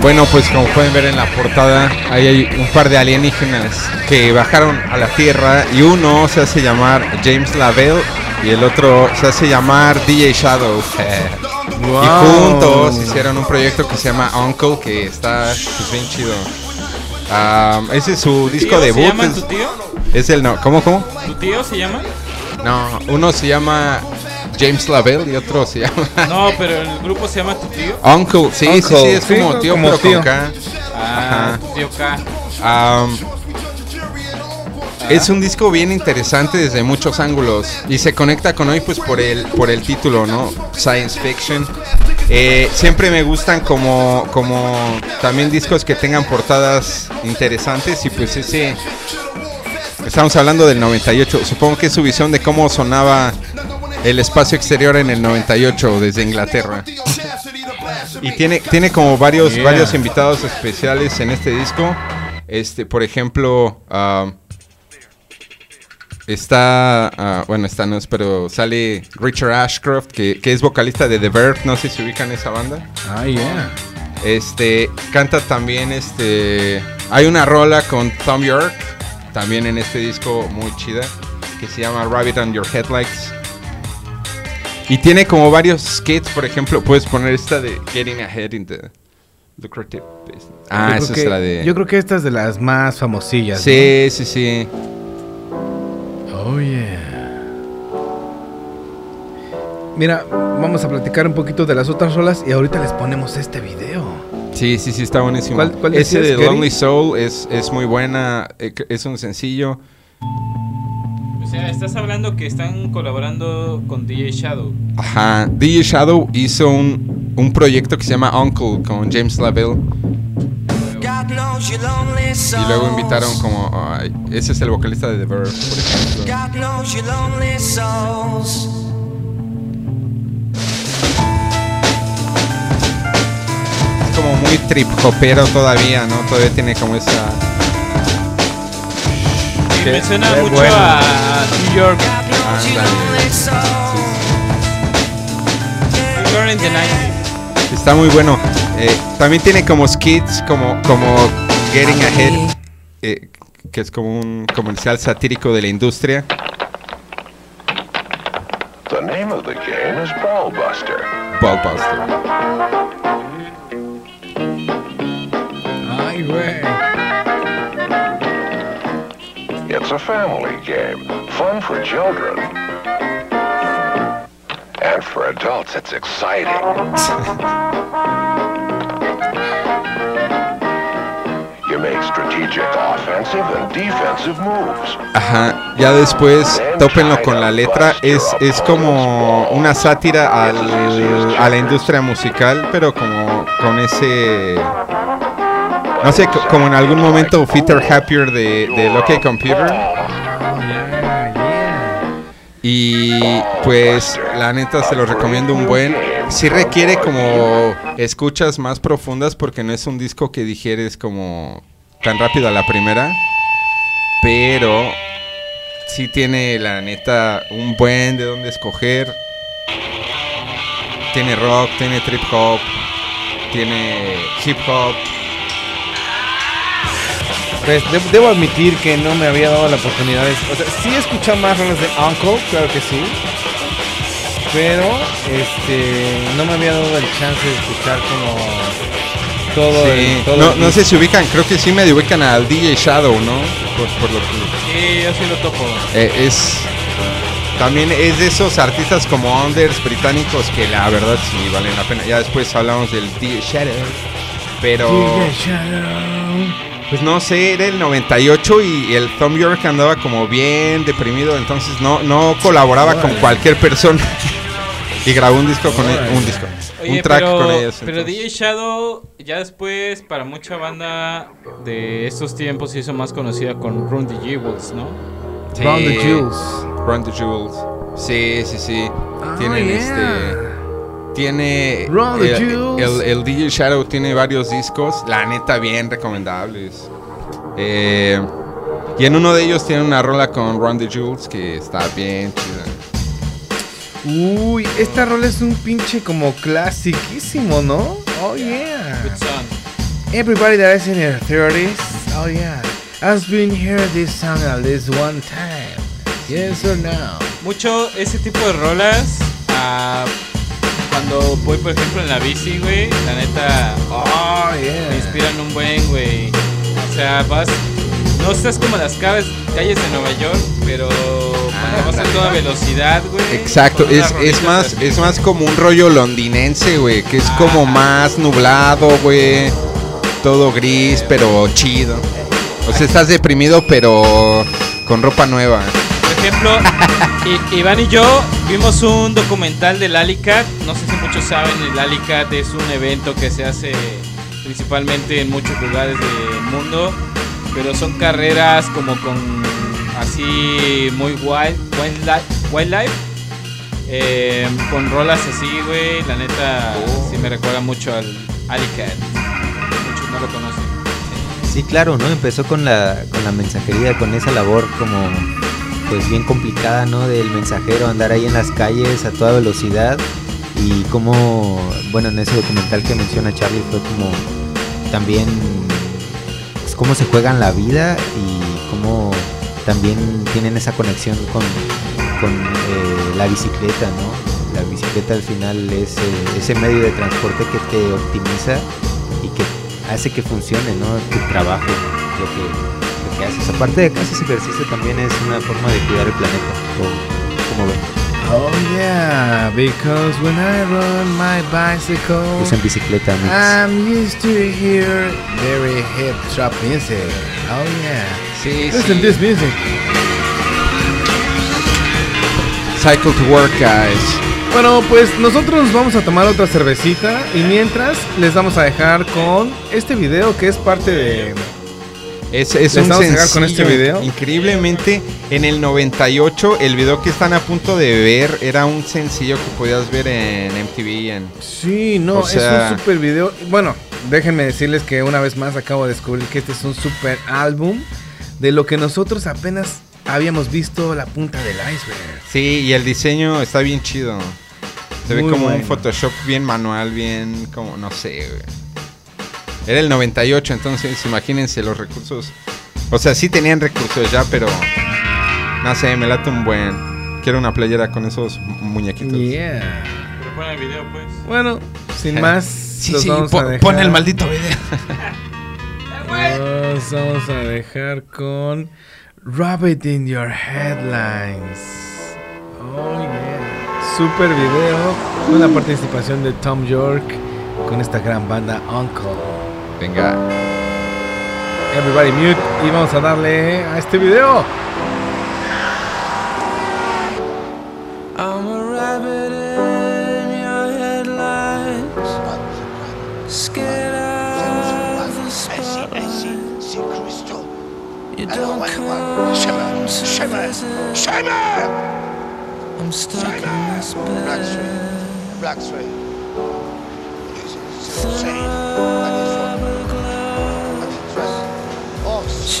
Bueno, pues como pueden ver en la portada, ahí hay un par de alienígenas que bajaron a la Tierra y uno se hace llamar James Lavelle y el otro se hace llamar DJ Shadow. Y juntos hicieron un proyecto que se llama Uncle, que está pues, bien chido. Ese es su disco. ¿Se debut. llama Es, tu tío? es el no. ¿Cómo, cómo? ¿Tu tío se llama? No, uno se llama James Lavelle y otro se llama No, pero el grupo se llama tu tío. Uncle. Sí, sí, sí, es sí, como tío, como pero tío. con K. Ah, Ajá. tío K. Am, es un disco bien interesante desde muchos ángulos y se conecta con hoy pues por el por el título, ¿no? Science fiction. Eh, siempre me gustan como como también discos que tengan portadas interesantes y pues ese estamos hablando del 98. Supongo que es su visión de cómo sonaba el espacio exterior en el 98 desde Inglaterra. Y tiene, tiene como varios, Yeah. varios invitados especiales en este disco. Este, por ejemplo, ah, está, ah, bueno, está no es, pero sale Richard Ashcroft, que, que es vocalista de The Verve, no sé si ubican esa banda. Ah, yeah. Este, canta también, este, hay una rola con Tom York, también en este disco muy chida, que se llama Rabbit on Your Headlights. Y tiene como varios skits, por ejemplo, puedes poner esta de Getting Ahead in the Lucrative Business. Ah, esa es la de... Yo creo que esta es de las más famosillas. ¿no? Sí, sí, sí. Oh, yeah. Mira, vamos a platicar un poquito de las otras rolas y ahorita les ponemos este video. Sí, sí, sí, está buenísimo. ¿Cuál- cuál Ese de? Lonely Soul es, es muy buena, eh, es un sencillo. Pues sea, estás hablando que están colaborando con DJ Shadow. Ajá, DJ Shadow hizo un, un proyecto que se llama Uncle con James Lavelle. Y luego invitaron como... ese es el vocalista de The Verve, por ejemplo. God knows your lonely souls. Es como muy trip hopero todavía, ¿no? Todavía tiene como esa... Me suena qué mucho bueno. a New York. God knows your Ándale. lonely souls. New York in the 90s. Está muy bueno. Eh, también tiene como skits, como, como Getting Ahead, eh, que es como un comercial satírico de la industria. The name of the game is Ballbuster. Ballbuster. Ay, güey. A family game, fun for children. And for adults, it's exciting. You make strategic offensive and defensive moves. Ajá, ya después tópenlo con la letra. Es, es como una sátira al- a la industria musical, pero como con ese. No sé, co- como en algún momento Fitter Happier de, de Lucky Computer. Y pues la neta se lo recomiendo un buen. Sí requiere como escuchas más profundas porque no es un disco que digieres como tan rápido a la primera. Pero sí tiene la neta un buen de dónde escoger. Tiene rock, tiene trip hop, tiene hip hop. Pues de- debo admitir que no me había dado la oportunidad de... O sea, sí he escuchado más rolas de Uncle, claro que sí. Pero, este, no me había dado el chance de escuchar como todo Sí. el... todo No, el no sé si ubican, creo que sí me ubican al DJ Shadow, ¿no? Por, por lo que... Sí, yo sí lo topo. Eh, es también es de esos artistas como Unders británicos que la verdad sí valen la pena. Ya después hablamos del DJ Shadow. Pero DJ Shadow. Pues no sé, era el 98 y el Tom York andaba como bien deprimido, entonces no no colaboraba con cualquier persona. y grabó un disco con Órale. un disco, Oye, un track pero, con ellos. pero entonces. DJ Shadow ya después para mucha banda de estos tiempos se hizo más conocida con Run the Jewels, ¿no? Sí. Round the Jewels. Run the Jewels. Sí, sí, sí. Ah, Tienen yeah. este. Tiene. El, el- el DJ Shadow tiene varios discos. La neta, bien recomendables. Eh, y en uno de ellos tiene una rola con Run the Jewels que está bien chida. Uy, esta rola es un pinche como clasiquísimo, ¿no? Oh yeah. Good song. Everybody that is in their 30s, oh yeah, has been heard this song at least one time. Yes or no? Mucho ese tipo de rolas. ah, cuando voy, por ejemplo, en la bici, güey, la neta, Oh me inspiran un buen, güey. O sea, vas. No estás como las calles, calles de Nueva York, pero cuando vas a toda velocidad, güey. Exacto, es, es más así. es más como un rollo londinense, güey, que es como más nublado, güey. Todo gris, pero chido. O sea, estás deprimido, pero con ropa nueva. Por ejemplo, Iván y yo vimos un documental del Alicat. No sé si muchos saben, el Alicat es un evento que se hace principalmente en muchos lugares del mundo. Pero son carreras como con así muy wild, wildlife, wildlife eh, con rolas así, güey. La neta sí me recuerda mucho al Alicat. Muchos no lo conocen. Sí, claro, ¿no? Empezó con la, con la mensajería, con esa labor como pues bien complicada, ¿no? Del mensajero, andar ahí en las calles a toda velocidad y como, bueno, en ese documental que menciona Charlie fue como también pues, cómo se juegan la vida y cómo también tienen esa conexión con, con eh, la bicicleta, ¿no? La bicicleta al final es eh, ese medio de transporte que te optimiza y que hace que funcione, ¿no? Tu trabajo, lo que haces. Aparte de que haces ejercicio también es una forma de cuidar el planeta, o como ven. Oh yeah, because when I run my bicycle, Usan bicicleta, amigos. I'm used to hear very hip trap music. Oh yeah. Sí, Listen sí. this music. Cycle to Work, guys. Bueno, pues nosotros vamos a tomar otra cervecita y mientras les vamos a dejar con este video que es parte de... Es, es ¿Les un dejar con este sencillo, video? Increíblemente, en el 98, el video que están a punto de ver era un sencillo que podías ver en MTV. En, Sí, no, O sea- es un super video. Bueno, déjenme decirles que una vez más acabo de descubrir que este es un super álbum de lo que nosotros apenas habíamos visto la punta del iceberg. sí, y el diseño está bien chido. Se ve como un. Photoshop bien manual, bien como, no sé, güey. Era el 98, entonces imagínense los recursos. O sea, sí tenían recursos ya, pero... No sé, me late un buen... Quiero una playera con esos mu- muñequitos. Yeah. Pero pon el video, pues. Bueno, sin más, Sí, los sí, vamos pon, a dejar. pon el maldito video. Los vamos a dejar con Rabbit in Your Headlines. Oh yeah. Super video con la participación de Tom York con esta gran banda Uncle. Venga. Everybody mute y vamos a darle a este video. I'm a rabbit in your headlights. Scared of the spotlight. You don't come to visit. I'm stuck in this bed. Black suede. Rubber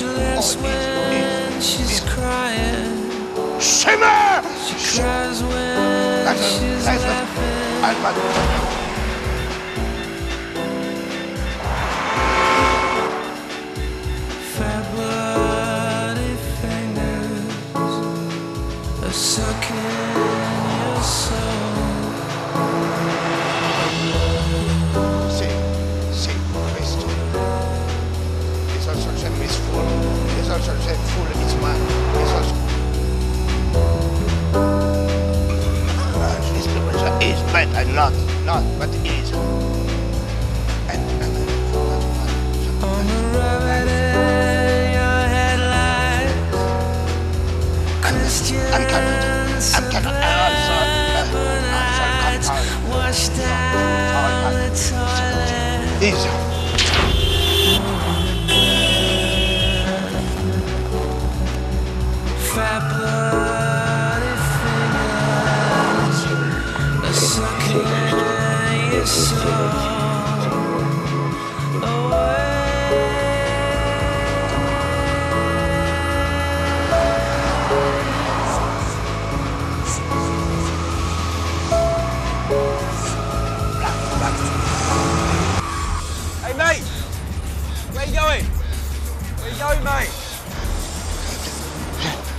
glove. She laughs when she's crying. Shimmer! She cries when she's laughing. Fat bloody fingers are sucking It's also a full it's man. It's also Ah, this people say is bad and not, not, but is. And, and, I'm a rabbit in your headlights. Christian I'm cannot, I'm cannot, I'm sorry. I'm sorry, I'm washed down the toilet. Is.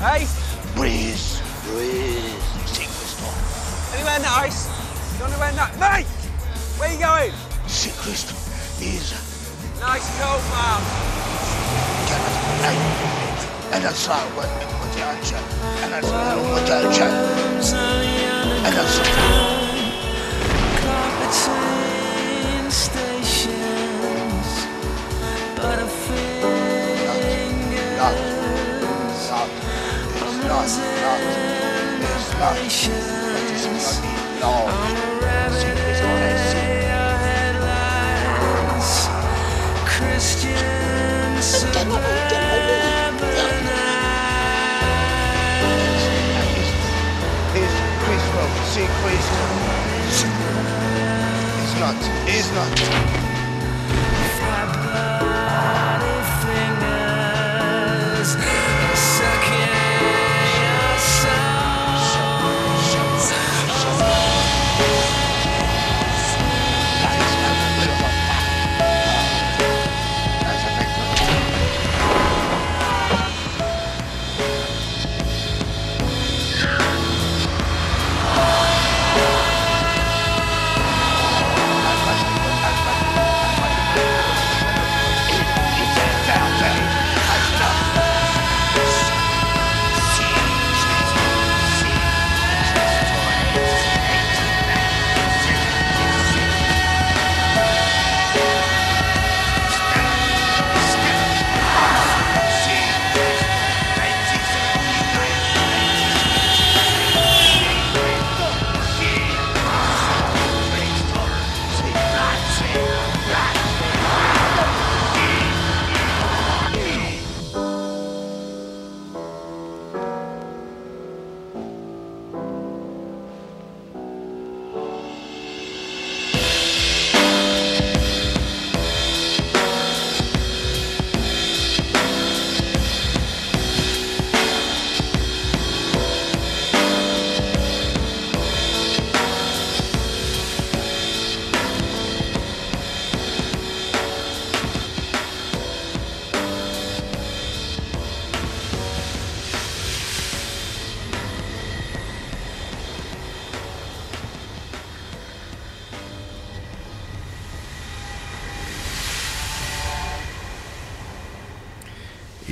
Hey, Breeze, breeze. Sí, Cristo. anywhere nice? You anywhere nice? Mate, where are you going? Sí, Cristo. Is. Nice cold, man. And that's how what muchacha. And that's how muchacha. And that's not, not, it's not, but it's not me. No. Sí, Cristo, sí. Christian It's Cristo, sí, Cristo. It's not, it's not.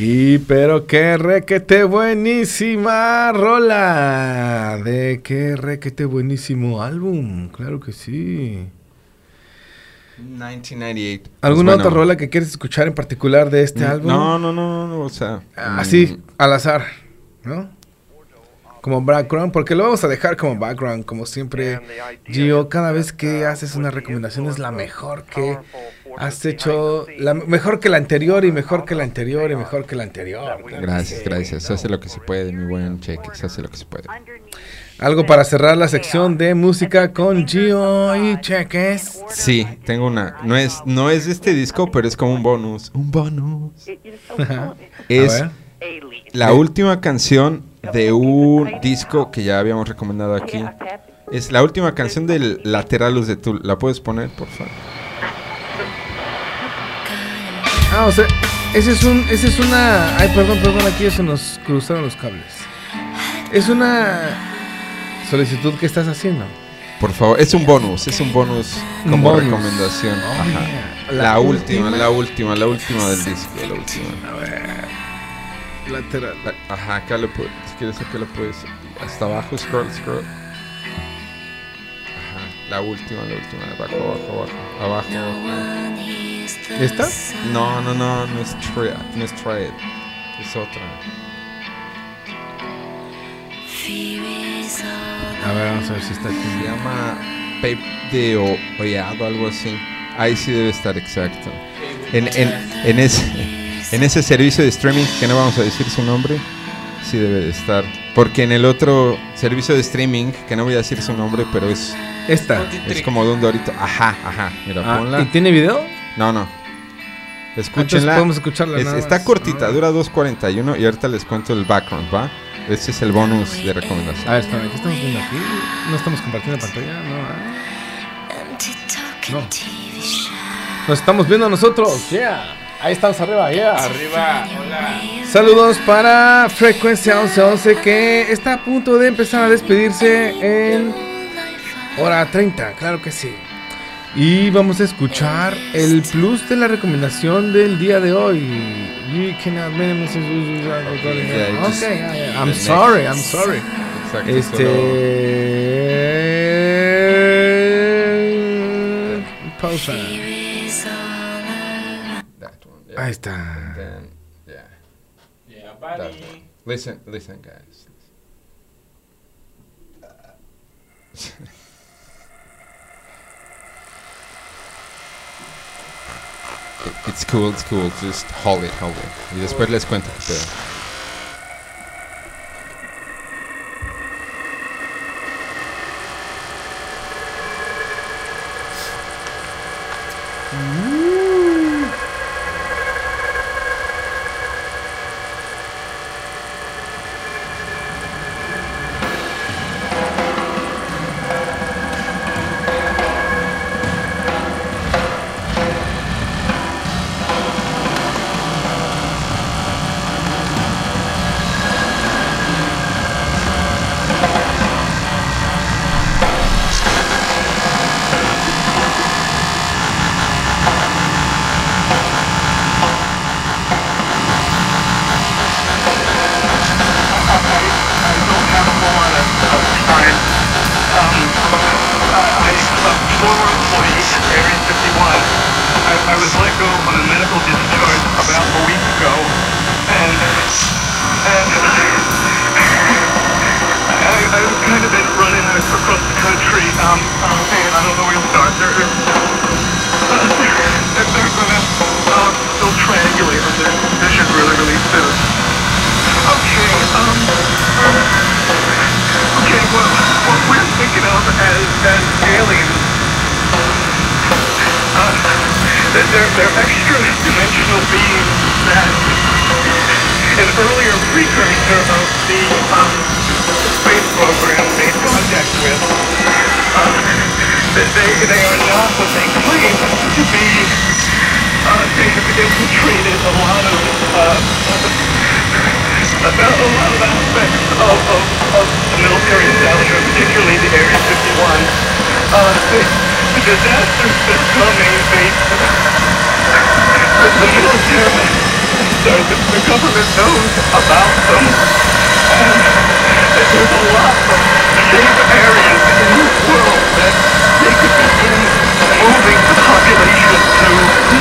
Y pero qué requete buenísima rola. De qué requete buenísimo álbum. Claro que sí. 1998. ¿Alguna Pues otra bueno, rola que quieres escuchar en particular de este álbum? No, no, no, no, o sea. Así, mm, al azar, ¿no? Como background, porque lo vamos a dejar como background, como siempre. Gio, cada vez que haces una recomendación es la mejor que has hecho, la mejor que la anterior y mejor que la anterior y mejor que la anterior. Gracias, gracias. Se hace lo que se puede, mi buen cheque. Se hace lo que se puede. Algo para cerrar la sección de música con Gio y Cheques. Sí, tengo una. No es, no es de este disco, pero es como un bonus. Un bonus. Es la última canción de un disco que ya habíamos recomendado aquí. Es la última canción del Lateralus de Tool. ¿La puedes poner, por favor? Ah, o sea, ese es un, ese es una, ay, perdón, perdón, aquí se nos cruzaron los cables. Es una solicitud que estás haciendo. Por favor, es un bonus, es un bonus Un como bonus. recomendación. Oh, Ajá. yeah. La, La última, última. la última, la última del disco, la última. A ver. Lateral. La- Ajá, acá lo puedes, si quieres acá lo puedes, hasta abajo, scroll, scroll. Ajá, la última, la última, abajo, abajo, abajo, abajo, abajo. ¿Esta? No, no, no, no es Triad, no es Triad, es otra. A ver, vamos a ver si está Se aquí. llama Pape de o Ollado, algo así. Ahí sí debe estar exacto. En, en, en, ese, en ese servicio de streaming, que no vamos a decir su nombre, sí debe de estar. Porque en el otro servicio de streaming, que no voy a decir su nombre, pero es, Esta. es como de un dorito. Ajá, ajá. Mira, Ah, ponla. ¿Y tiene video? No, no. Escúchenla. podemos escucharla Es- está cortita, Ah. dura 2.41 y ahorita les cuento el background, ¿va? Ese es el bonus de recomendación. A ver, espérame, ¿qué estamos viendo aquí? ¿No estamos compartiendo pantalla? No, ¿ah? No. Nos estamos viendo nosotros, yeah. Ahí estamos arriba, yeah. Arriba, hola. Saludos para Frecuencia 1111 que está a punto de empezar a despedirse en hora 30, claro que sí. Y vamos a escuchar el plus de la recomendación del día de hoy. You cannot Okay, yeah, yeah. I'm sorry, I'm sorry. Exacto, Este. Pausa. Ahí está. Yeah, Yeah, buddy. one. Listen, listen, guys. It's cool, it's cool. Just hold it, hold it. Y después les cuento qué they're, they're extra-dimensional beings that an earlier precursor of the um, space program made contact with. That they, they are not what they claim to be. Uh, they have infiltrated a lot of uh, a lot of aspects of, of, of the military establishment, particularly the Area 51. Uh, the, the disasters that come, they, the, the military that the government knows about them. And there's a lot of safe areas in this world that they could begin moving the population to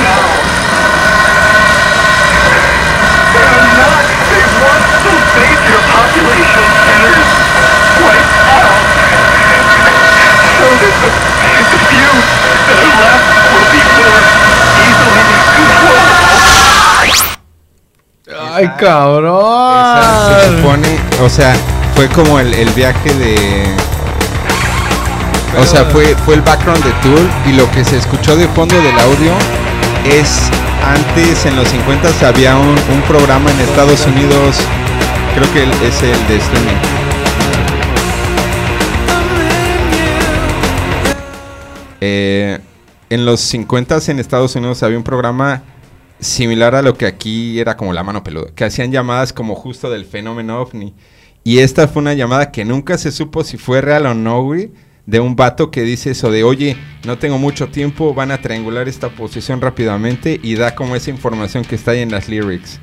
now. They're not. They want those major population centers wiped out. So that the, Ay, cabrón. Se supone, o sea, fue como el, el viaje de. O sea, fue, fue el background de Tool y lo que se escuchó de fondo del audio es antes en los 50 había un, un programa en Estados Unidos, creo que es el de streaming. Eh, en los 50 en Estados Unidos había un programa similar a lo que aquí era como la mano peluda, que hacían llamadas como justo del fenómeno ovni. Y esta fue una llamada que nunca se supo si fue real o no, güey, de un vato que dice eso de, oye, no tengo mucho tiempo, van a triangular esta posición rápidamente y da como esa información que está ahí en las lyrics,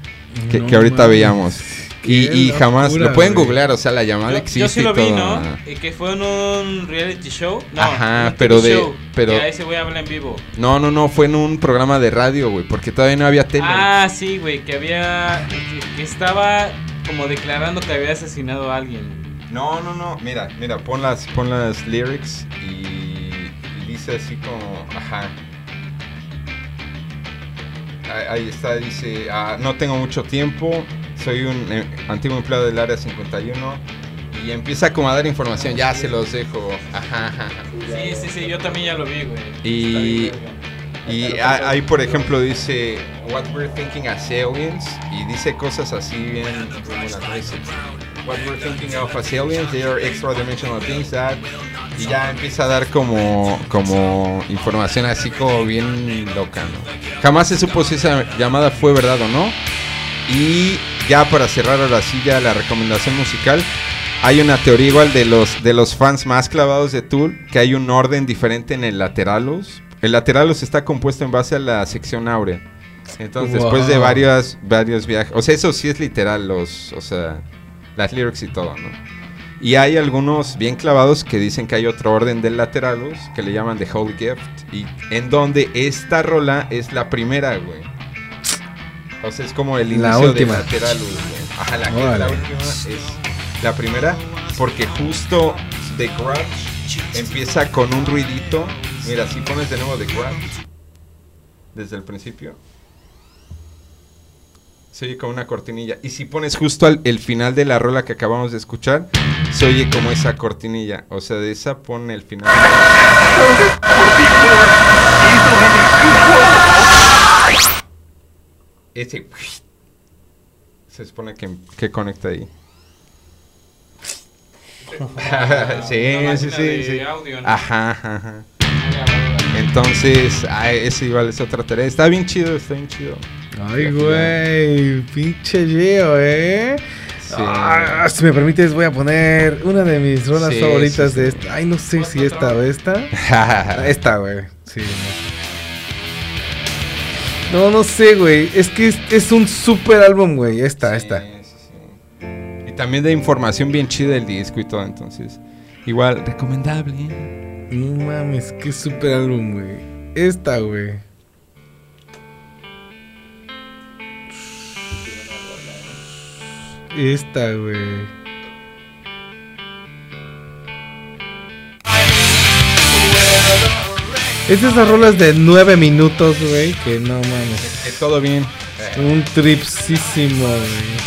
que, No que ahorita veíamos. Y, jamás, locura, lo pueden güey. googlear, o sea, la llamada Yo, existe yo sí y lo vi, todo. ¿no? Y que fue en un reality show. No, Ajá, pero TV de- show, pero- que a ese güey habla en vivo. No, no, no, fue en un programa de radio, güey, porque todavía no había tele. Ah, sí, güey, que había. Que, que estaba como declarando que había asesinado a alguien. No, no, no. Mira, mira, pon las, pon las lyrics y, y dice así como, ajá. Ahí, ahí está, dice, ah, no tengo mucho tiempo, soy un eh, antiguo empleado del área 51 y empieza como a dar información, ya se los dejo, ajá, ajá. ajá. Sí, sí, sí, yo también ya lo vi, güey. Y, y ahí, por ejemplo, dice What we're thinking as aliens. Y dice cosas así bien. What we're thinking of as aliens, they are extra dimensional beings that. Y ya empieza a dar como, como información así como bien loca, ¿no? Jamás se supo si esa llamada fue verdad o no. Y ya para cerrar ahora sí ya la recomendación musical. Hay una teoría igual de los, de los fans más clavados de Tool, que hay un orden diferente en el Lateralus. El Lateralus está compuesto en base a la sección áurea. Entonces, después de varios, varios viajes, o sea, eso sí es literal, los, o sea, las lyrics y todo, ¿no? Y hay algunos bien clavados que dicen que hay otro orden del Lateralus, que le llaman The Holy Gift, y en donde esta rola es la primera, güey. O sea, es como el La inicio última. de. Ajá, la, que la última es la primera, porque justo The Grudge empieza con un ruidito. Mira, si pones de nuevo The Grudge, desde el principio, se oye como una cortinilla. Y si pones justo al el final de la rola que acabamos de escuchar, se oye como esa cortinilla. O sea, de esa pone el final. Ese se supone que, que conecta ahí. sí, Una sí, sí, de sí. audio, ¿no? Ajá, ajá. Entonces, ah, ese igual es otra tarea. Está bien chido, está bien chido. Ay, güey, pinche Gio, ¿eh? Sí. Ah, si me permites, voy a poner una de mis rolas Sí, favoritas sí, sí. de esta. Ay, no sé si esta o esta. esta, güey. Sí, no. No, no sé, güey. Es que es, es un super álbum, güey. Esta, esta. Y también de información bien chida del disco y todo, entonces. Igual, recomendable. No mames, qué super álbum, güey. Esta, güey. Esta, güey. Es esas rolas de 9 minutos, güey, que no mames. Que todo bien. Un tripsísimo, güey.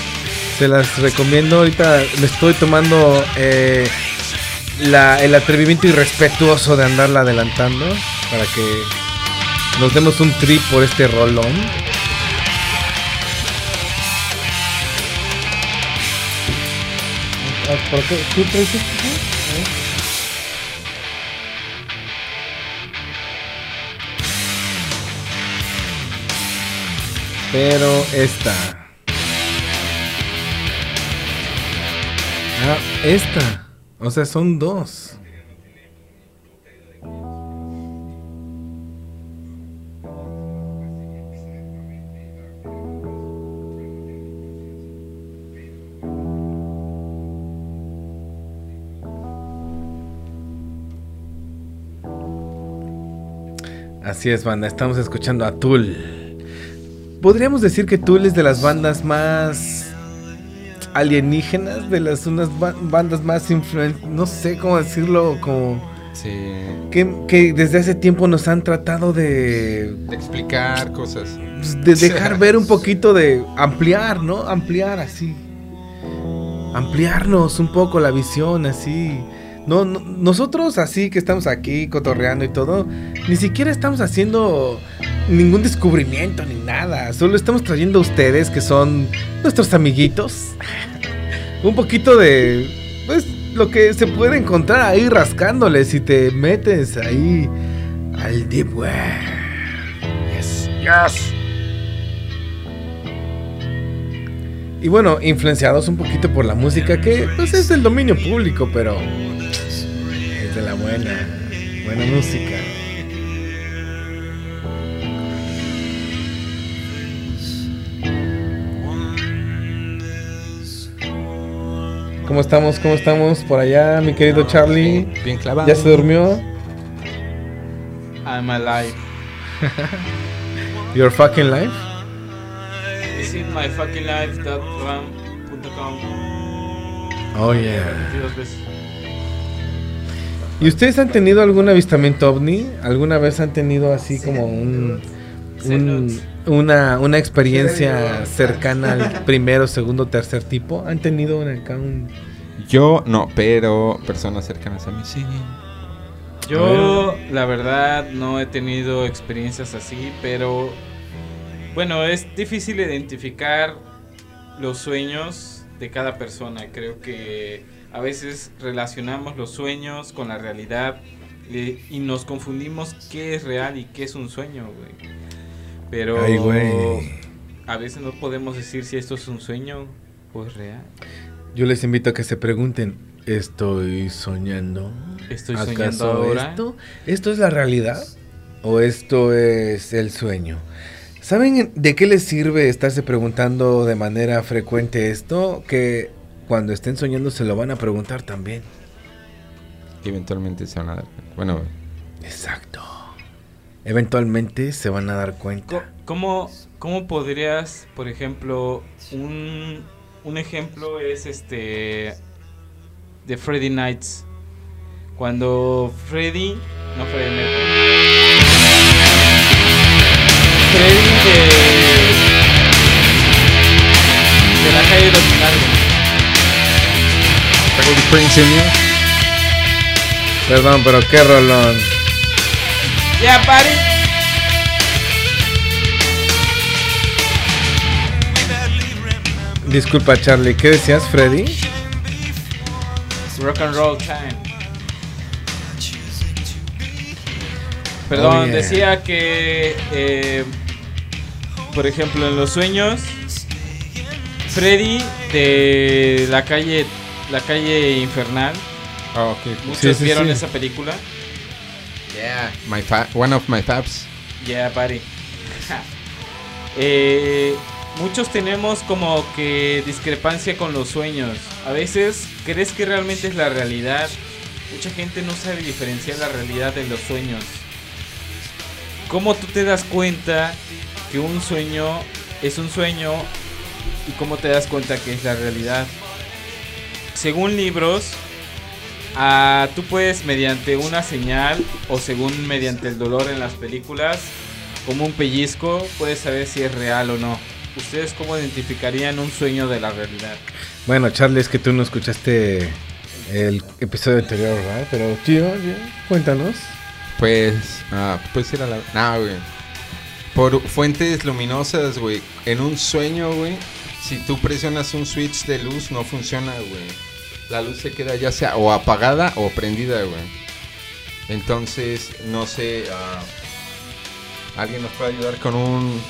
Se las recomiendo. Ahorita me estoy tomando eh, la- el atrevimiento irrespetuoso de andarla adelantando para que nos demos un trip por este rolón. Ah, ¿por qué? ¿Tú Pero esta. Ah, esta. O sea, son dos. Así es, banda, estamos escuchando a Tool. Podríamos decir que Tool es de las bandas más alienígenas, de las unas ba- bandas más influen... No sé cómo decirlo, como... Sí. Que, que desde hace tiempo nos han tratado de... De explicar cosas. De dejar ver un poquito de... Ampliar, ¿no? Ampliar así. Ampliarnos un poco la visión, así. No, no- nosotros así que estamos aquí cotorreando y todo, ni siquiera estamos haciendo ningún descubrimiento ni nada. Solo estamos trayendo a ustedes que son nuestros amiguitos. un poquito de pues lo que se puede encontrar ahí rascándole si te metes ahí al deep web. Yes. Yes. Y bueno, influenciados un poquito por la música que pues es del dominio público, pero de la buena, buena música. ¿Cómo estamos? ¿Cómo estamos por allá, mi querido Charlie? Bien clavado. ¿Ya se durmió? I'm alive. Your fucking life? Visit myfuckinglife.com. Oh yeah. 22 veces. ¿Y ustedes han tenido algún avistamiento ovni? ¿Alguna vez han tenido así como un, un- una, una experiencia cercana al primero, segundo, tercer tipo? ¿Han tenido un- acá un... Yo no, pero personas cercanas a mí sí. Yo, la verdad, no he tenido experiencias así, pero bueno, es difícil identificar los sueños de cada persona. Creo que a veces relacionamos los sueños con la realidad y, y nos confundimos qué es real y qué es un sueño, güey. Pero Ay, güey. a veces no podemos decir si esto es un sueño o es real. Yo les invito a que se pregunten, ¿estoy soñando? ¿Estoy ¿Acaso soñando ahora? Esto, ¿Esto es la realidad? ¿O esto es el sueño? ¿Saben de qué les sirve estarse preguntando de manera frecuente esto? Que cuando estén soñando se lo van a preguntar también. Eventualmente se van a dar cuenta. Bueno, Exacto. Eventualmente se van a dar cuenta. ¿Cómo, cómo podrías, por ejemplo, un, un ejemplo es este de Freddy Nights? Cuando Freddy, no Freddy Mercury. Freddy de, de la calle de los Perdón, pero qué rolón. Ya, pare. Disculpa, Charlie, ¿qué decías, Freddy? Rock and roll time. Perdón, Oh, yeah. decía que, eh, por ejemplo, en los sueños, Freddy de la calle, la calle infernal. Ah, ok. Muchos Sí, sí, vieron sí. esa película. Yeah. My fa- one of my faps. Yeah, buddy. Eh, muchos tenemos como que discrepancia con los sueños. A veces crees que realmente es la realidad. Mucha gente no sabe diferenciar la realidad de los sueños. ¿Cómo tú te das cuenta que un sueño es un sueño y cómo te das cuenta que es la realidad? Según libros, ah, tú puedes mediante una señal o según mediante el dolor en las películas, como un pellizco, puedes saber si es real o no. ¿Ustedes cómo identificarían un sueño de la realidad? Bueno, Charlie, es que tú no escuchaste el episodio anterior, ¿verdad? Pero, tío, ya, cuéntanos. Pues, ah, pues ir a la. No, güey. Por fuentes luminosas, güey. En un sueño, güey. Si tú presionas un switch de luz, no funciona, güey. La luz se queda ya sea o apagada o prendida, güey. Entonces, no sé. ah, ¿Alguien nos puede ayudar con un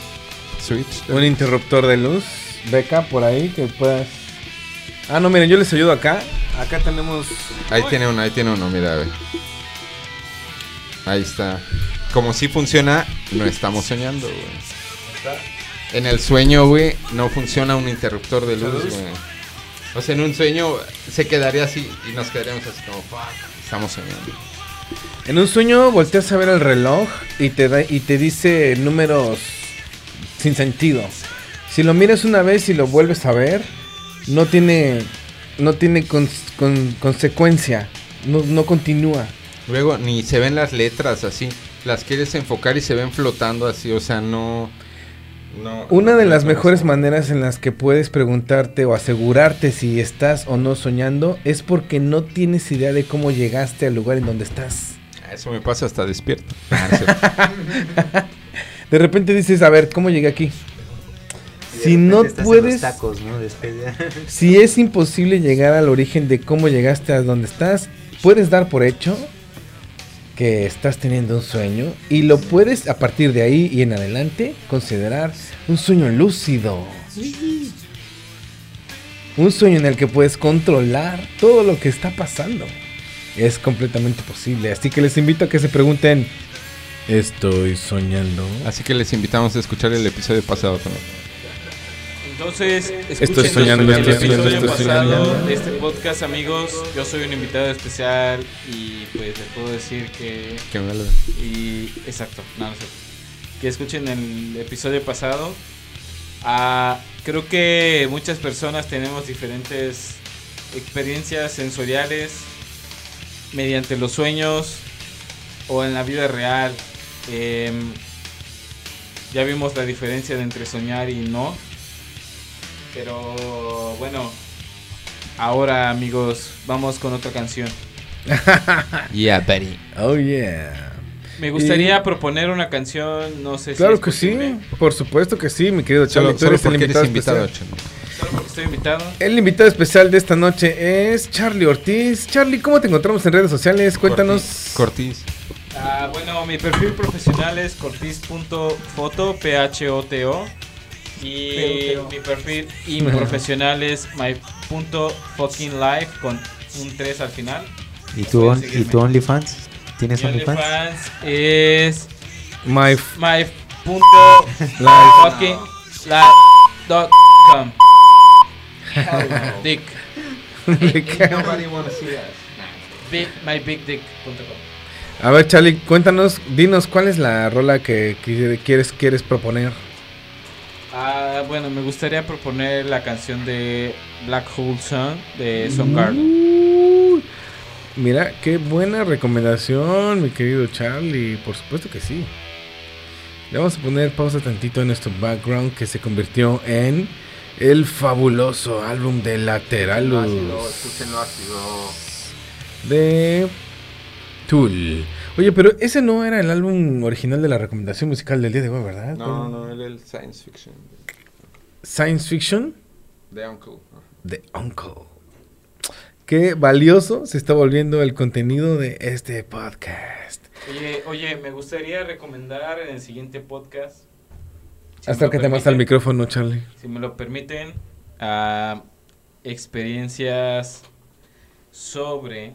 switch? Un interruptor de luz, beca, por ahí, que puedas... Ah, no, miren, yo les ayudo acá. Acá tenemos... Ahí tiene uno, ahí tiene uno, mira, güey. Ahí está. Como si funciona, no estamos soñando, güey. En el sueño, güey, no funciona un interruptor de luz, luz? güey. O sea, en un sueño se quedaría así y nos quedaríamos así como, fuck, estamos soñando. En un sueño volteas a ver el reloj y te, da, y te dice números sin sentido. Si lo miras una vez y lo vuelves a ver, no tiene, no tiene cons- con- consecuencia, no, no continúa. Luego ni se ven las letras así. Las quieres enfocar y se ven flotando así, o sea, no... no Una de las no- mejores maneras en las que puedes preguntarte o asegurarte si estás o no soñando es porque no tienes idea de cómo llegaste al lugar en donde estás. Eso me pasa hasta despierto. Ah. De repente dices, a ver, ¿cómo llegué aquí? Si no puedes, si es imposible llegar al origen de cómo llegaste a donde estás, puedes dar por hecho que estás teniendo un sueño y lo puedes a partir de ahí y en adelante considerar un sueño lúcido. Un sueño en el que puedes controlar todo lo que está pasando. Es completamente posible, así que les invito a que se pregunten, ¿estoy soñando? Así que les invitamos a escuchar el episodio pasado. Entonces, Estoy escuchen soñando, el estoy episodio estoy pasado soñando. de este podcast, amigos. Yo soy un invitado especial y pues les puedo decir que... Que me lo- Y exacto, no, no sé. Que escuchen el episodio pasado. Ah, creo que muchas personas tenemos diferentes experiencias sensoriales mediante los sueños o en la vida real. Em, ya vimos la diferencia de entre soñar y no. Pero bueno, ahora amigos, vamos con otra canción. Yeah, buddy. Oh yeah. Me gustaría proponer una canción, no sé si Claro es que sí, por supuesto que sí, mi querido Solo- Charlie. tú solo eres el porque invitado eres invitado, especial. Solo porque estoy invitado. El invitado especial de esta noche es Charlie Ortiz. Charlie, ¿cómo te encontramos en redes sociales? Cuéntanos. Cortiz. Ah, bueno, mi perfil profesional es cortis.foto, P-H-O-T-O. Y mi perfil profesional es my.fucking.life con un 3 al final. ¿Y tu, on- ¿Y tu OnlyFans? ¿Tienes Mi OnlyFans? OnlyFans es My my.fucking dot com. Dick. Big, mybigdick.com. A ver, Charlie, cuéntanos, dinos cuál es la rola que, que quieres, quieres proponer. Ah, bueno, me gustaría proponer la canción de Black Hole Sun de Soundgarden. Uh, mira, qué buena recomendación, mi querido Charlie. Por supuesto que sí. Le vamos a poner pausa tantito en nuestro background que se convirtió en el fabuloso álbum de Lateralus de Tool. Oye, pero ese no era el álbum original de la recomendación musical del día de hoy, ¿verdad? No, no, era el science fiction. Science Fiction The Uncle. de Uncle. Qué valioso se está volviendo el contenido de este podcast. Oye, oye, me gustaría recomendar en el siguiente podcast. si Acércate más al micrófono, Charlie. Si me lo permiten, ah, experiencias sobre.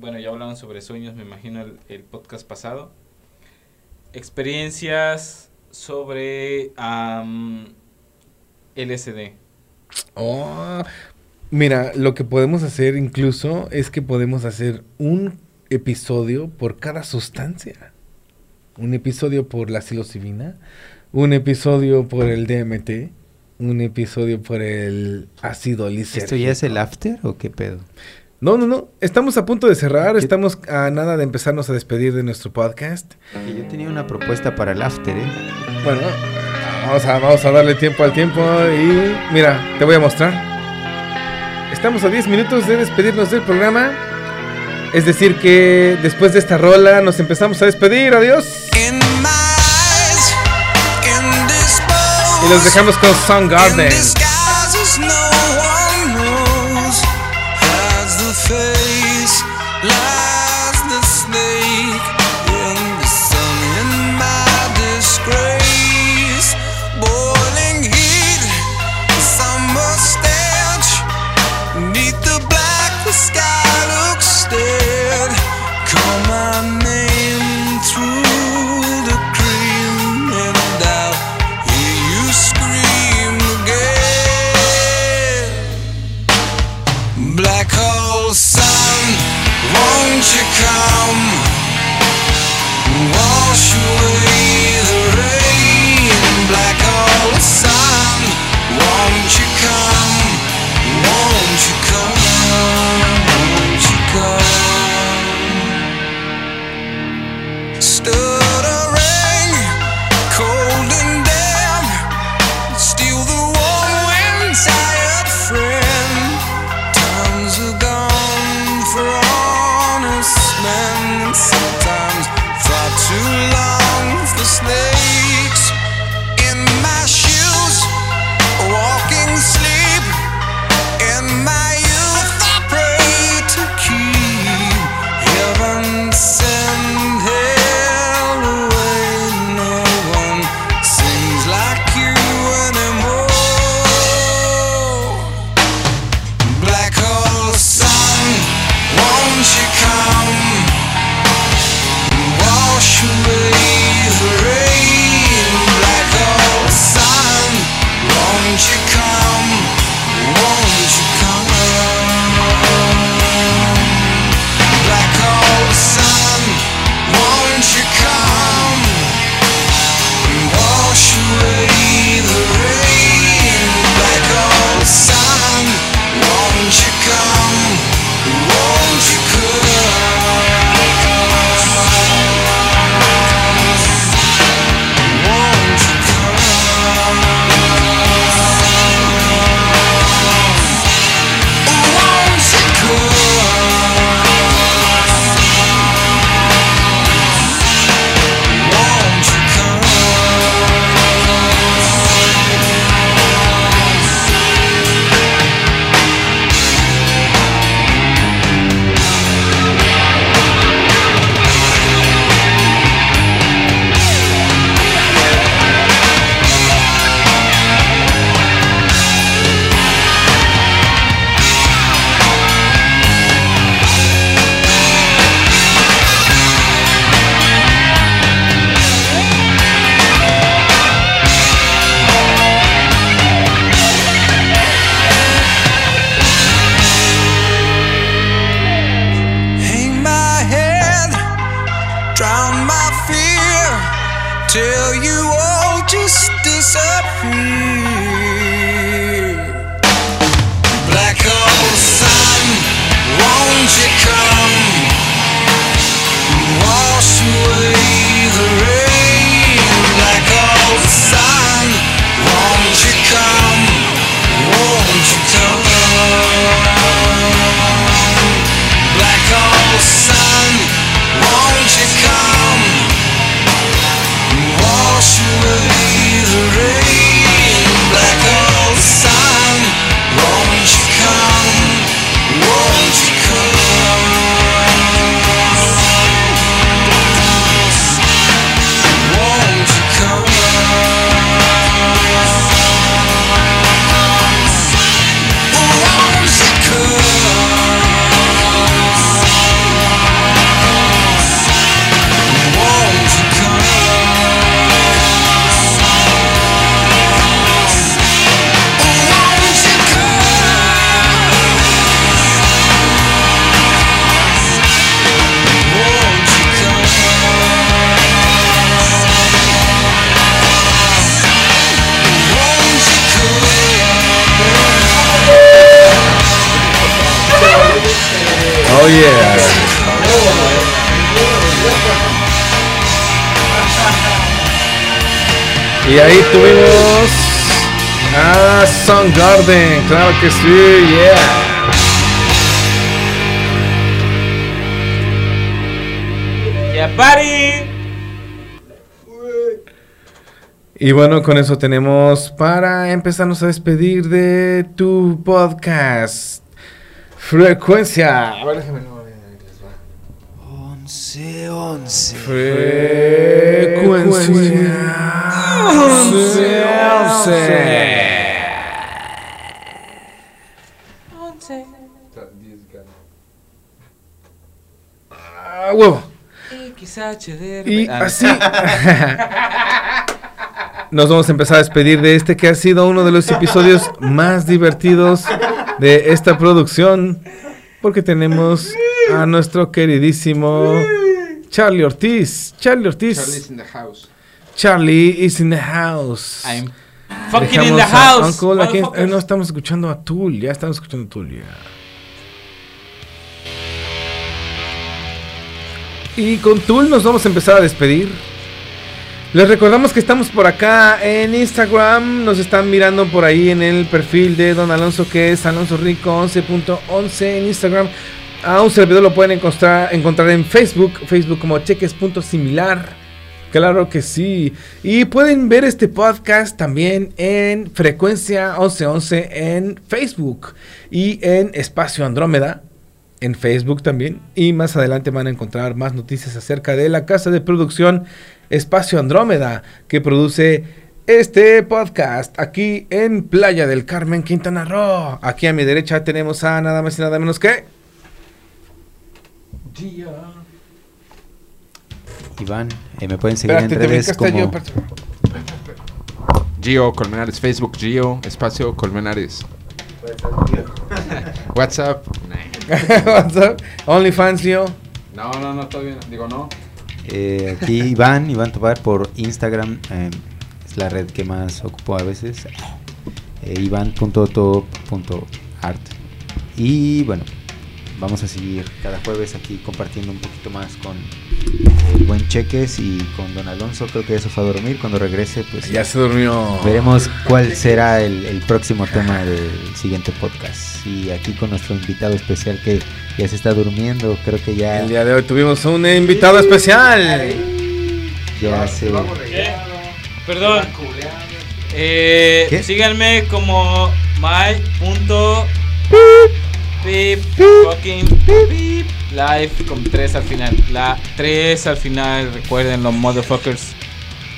Bueno, ya hablaban sobre sueños, me imagino, el, el podcast pasado. Experiencias sobre am, LSD. Oh, mira, lo que podemos hacer incluso es que podemos hacer un episodio por cada sustancia. Un episodio por la psilocibina, un episodio por el DMT, un episodio por el ácido lisérgico. ¿Esto ya es el after o qué pedo? No, no, no. Estamos a punto de cerrar. Estamos a nada de empezarnos a despedir de nuestro podcast. Que yo tenía una propuesta para el after, ¿eh? Bueno, vamos a, vamos a darle tiempo al tiempo y mira, te voy a mostrar. Estamos a 10 minutos de despedirnos del programa. Es decir que después de esta rola nos empezamos a despedir. Adiós. Y los dejamos con Soundgarden. disguises Y ahí tuvimos a Sun Garden, claro que sí, yeah. Yeah, party. Y bueno, con eso tenemos para empezarnos a despedir de tu podcast. Frecuencia. A ver, déjame no. 11, 11. Frecuencia. Frecuencia. 11. Ah, huevo. XHDR. Y así. Nos vamos a empezar a despedir de este que ha sido uno de los episodios más divertidos de esta producción. Porque tenemos a nuestro queridísimo Charlie Ortiz. Charlie Ortiz. Charlie's in the house. Charlie is in the house. I'm fucking in the house. Eh, no estamos escuchando a Tool, ya estamos escuchando a Tool. Ya. Y con Tool nos vamos a empezar a despedir. Les recordamos que estamos por acá en Instagram. Nos están mirando por ahí en el perfil de Don Alonso, que es Alonso Rico 11.11 en Instagram. A un servidor lo pueden encontrar, encontrar en Facebook, Facebook como cheques.similar. Claro que sí. Y pueden ver este podcast también en Frecuencia 1111 en Facebook y en Espacio Andrómeda en Facebook también. Y más adelante van a encontrar más noticias acerca de la casa de producción Espacio Andrómeda que produce este podcast aquí en Playa del Carmen, Quintana Roo. Aquí a mi derecha tenemos a nada más y nada menos que... Iván, eh, me pueden seguir Espérate, en redes como... Gio Colmenares, Facebook Gio, espacio Colmenares. WhatsApp. WhatsApp, OnlyFans, yo. No, no, no, todavía no. Digo, no. Eh, aquí Iván, Iván Tobar por Instagram, eh, es la red que más ocupo a veces. Eh, Iván.top.art. Y bueno, vamos a seguir cada jueves aquí compartiendo un poquito más con el buen Cheques y con Don Alonso. Creo que eso fue a dormir. Cuando regrese, pues Ya se durmió. veremos cuál será el, el próximo tema del siguiente podcast. Y aquí con nuestro invitado especial que ya se está durmiendo, creo que ya, El día de hoy tuvimos un invitado especial. ya se... Perdón. Eh, ¿Qué? síganme como my.pip fucking pip live con 3 al final. La 3 al final, recuerden los motherfuckers.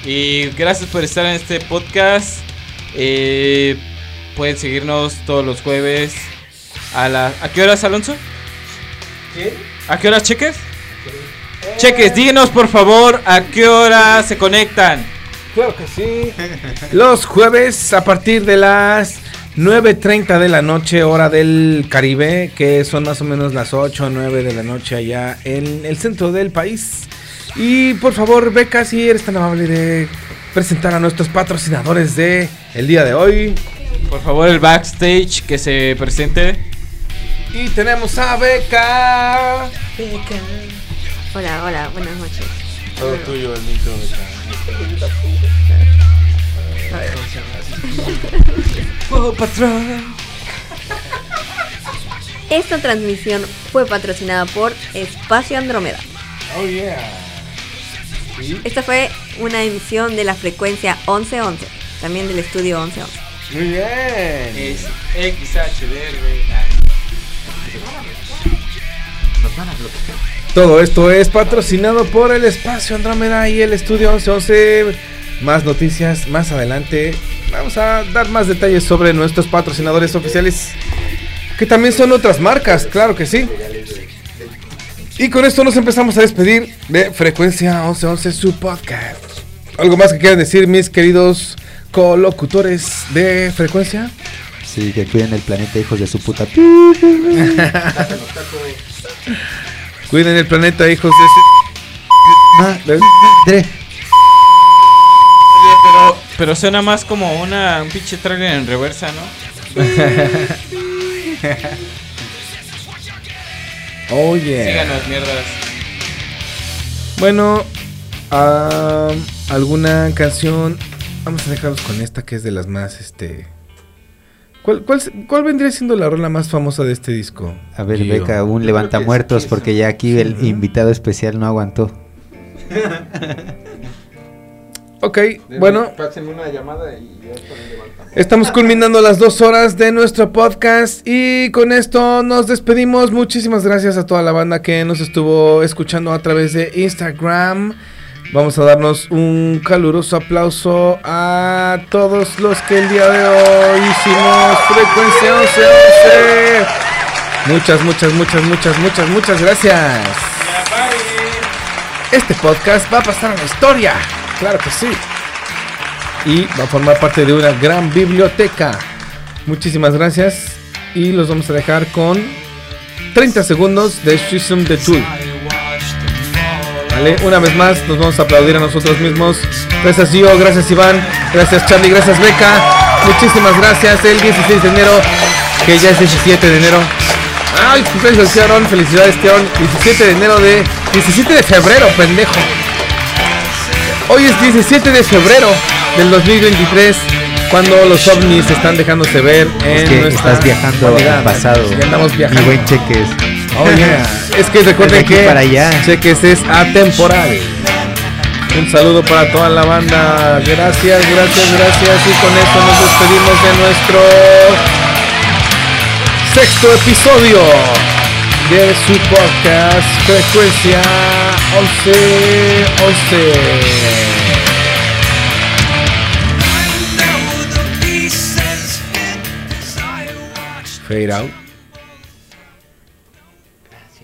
Y gracias por estar en este podcast. Eh, pueden seguirnos todos los jueves. ¿A, la, ¿A qué horas, Alonso? ¿A qué horas, cheques? Cheques, díganos por favor a qué hora se conectan. Claro que sí. Los jueves a partir de las 9.30 de la noche, hora del Caribe, que son más o menos las 8 o 9 de la noche allá en el centro del país. Y por favor, Beca, si eres tan amable de presentar a nuestros patrocinadores de el día de hoy. Por favor, el backstage que se presente. Y tenemos a Beca. Hola, hola, buenas noches. Todo tuyo el micro, Esta transmisión fue patrocinada por Espacio Andrómeda. Oh yeah. Esta fue una emisión de la frecuencia 1111, también del estudio 1111. Muy bien. Es XHDR. Todo esto es patrocinado por el Espacio Andrómeda y el Estudio 1111. Más noticias más adelante. Vamos a dar más detalles sobre nuestros patrocinadores oficiales. Que también son otras marcas, claro que sí. Y con esto nos empezamos a despedir de Frecuencia 1111, su podcast. ¿Algo más que quieran decir, mis queridos colocutores de Frecuencia? Sí, que cuiden el planeta, hijos de su puta. Cuiden el planeta, hijos de... ese- Madre. Pero, suena más como una, un pinche trailer en reversa, ¿no? Oh yeah. Síganos, mierdas. Bueno, ah, alguna canción. Vamos a dejarlos con esta que es de las más, este. ¿Cuál, cuál, cuál vendría siendo la rola más famosa de este disco? A ver, Gio? Beca, un levanta muertos porque ya aquí el invitado especial no aguantó. Ok, bueno, Pásenme una llamada y ya estamos culminando las dos horas de nuestro podcast y con esto nos despedimos. Muchísimas gracias a toda la banda que nos estuvo escuchando a través de Instagram. Vamos a darnos un caluroso aplauso a todos los que el día de hoy hicimos Frecuencia 1111. Muchas, muchas, muchas, muchas, muchas, muchas gracias. Este podcast va a pasar a la historia. Claro que sí. Y va a formar parte de una gran biblioteca. Muchísimas gracias. Y los vamos a dejar con 30 segundos de Shizum the Tool. Vale, una vez más nos vamos a aplaudir a nosotros mismos. Gracias Gio, gracias Iván, gracias Charlie, gracias Beca. Muchísimas gracias. El 16 de enero, que ya es 17 de enero. Ay, felicidades Aaron, felicidades Teon. 17 de enero de 17 de febrero, pendejo. Hoy es 17 de febrero del 2023, cuando los ovnis están dejándose ver en Es que nuestra estás viajando humanidad. al pasado. Ya andamos Mi viajando. buen cheques. Oh, yeah. Es que recuerden que para allá. Cheques es atemporal. Un saludo para toda la banda. Gracias, gracias, gracias. Y con esto nos despedimos de nuestro sexto episodio de su podcast Frecuencia 11, 11. Fade out.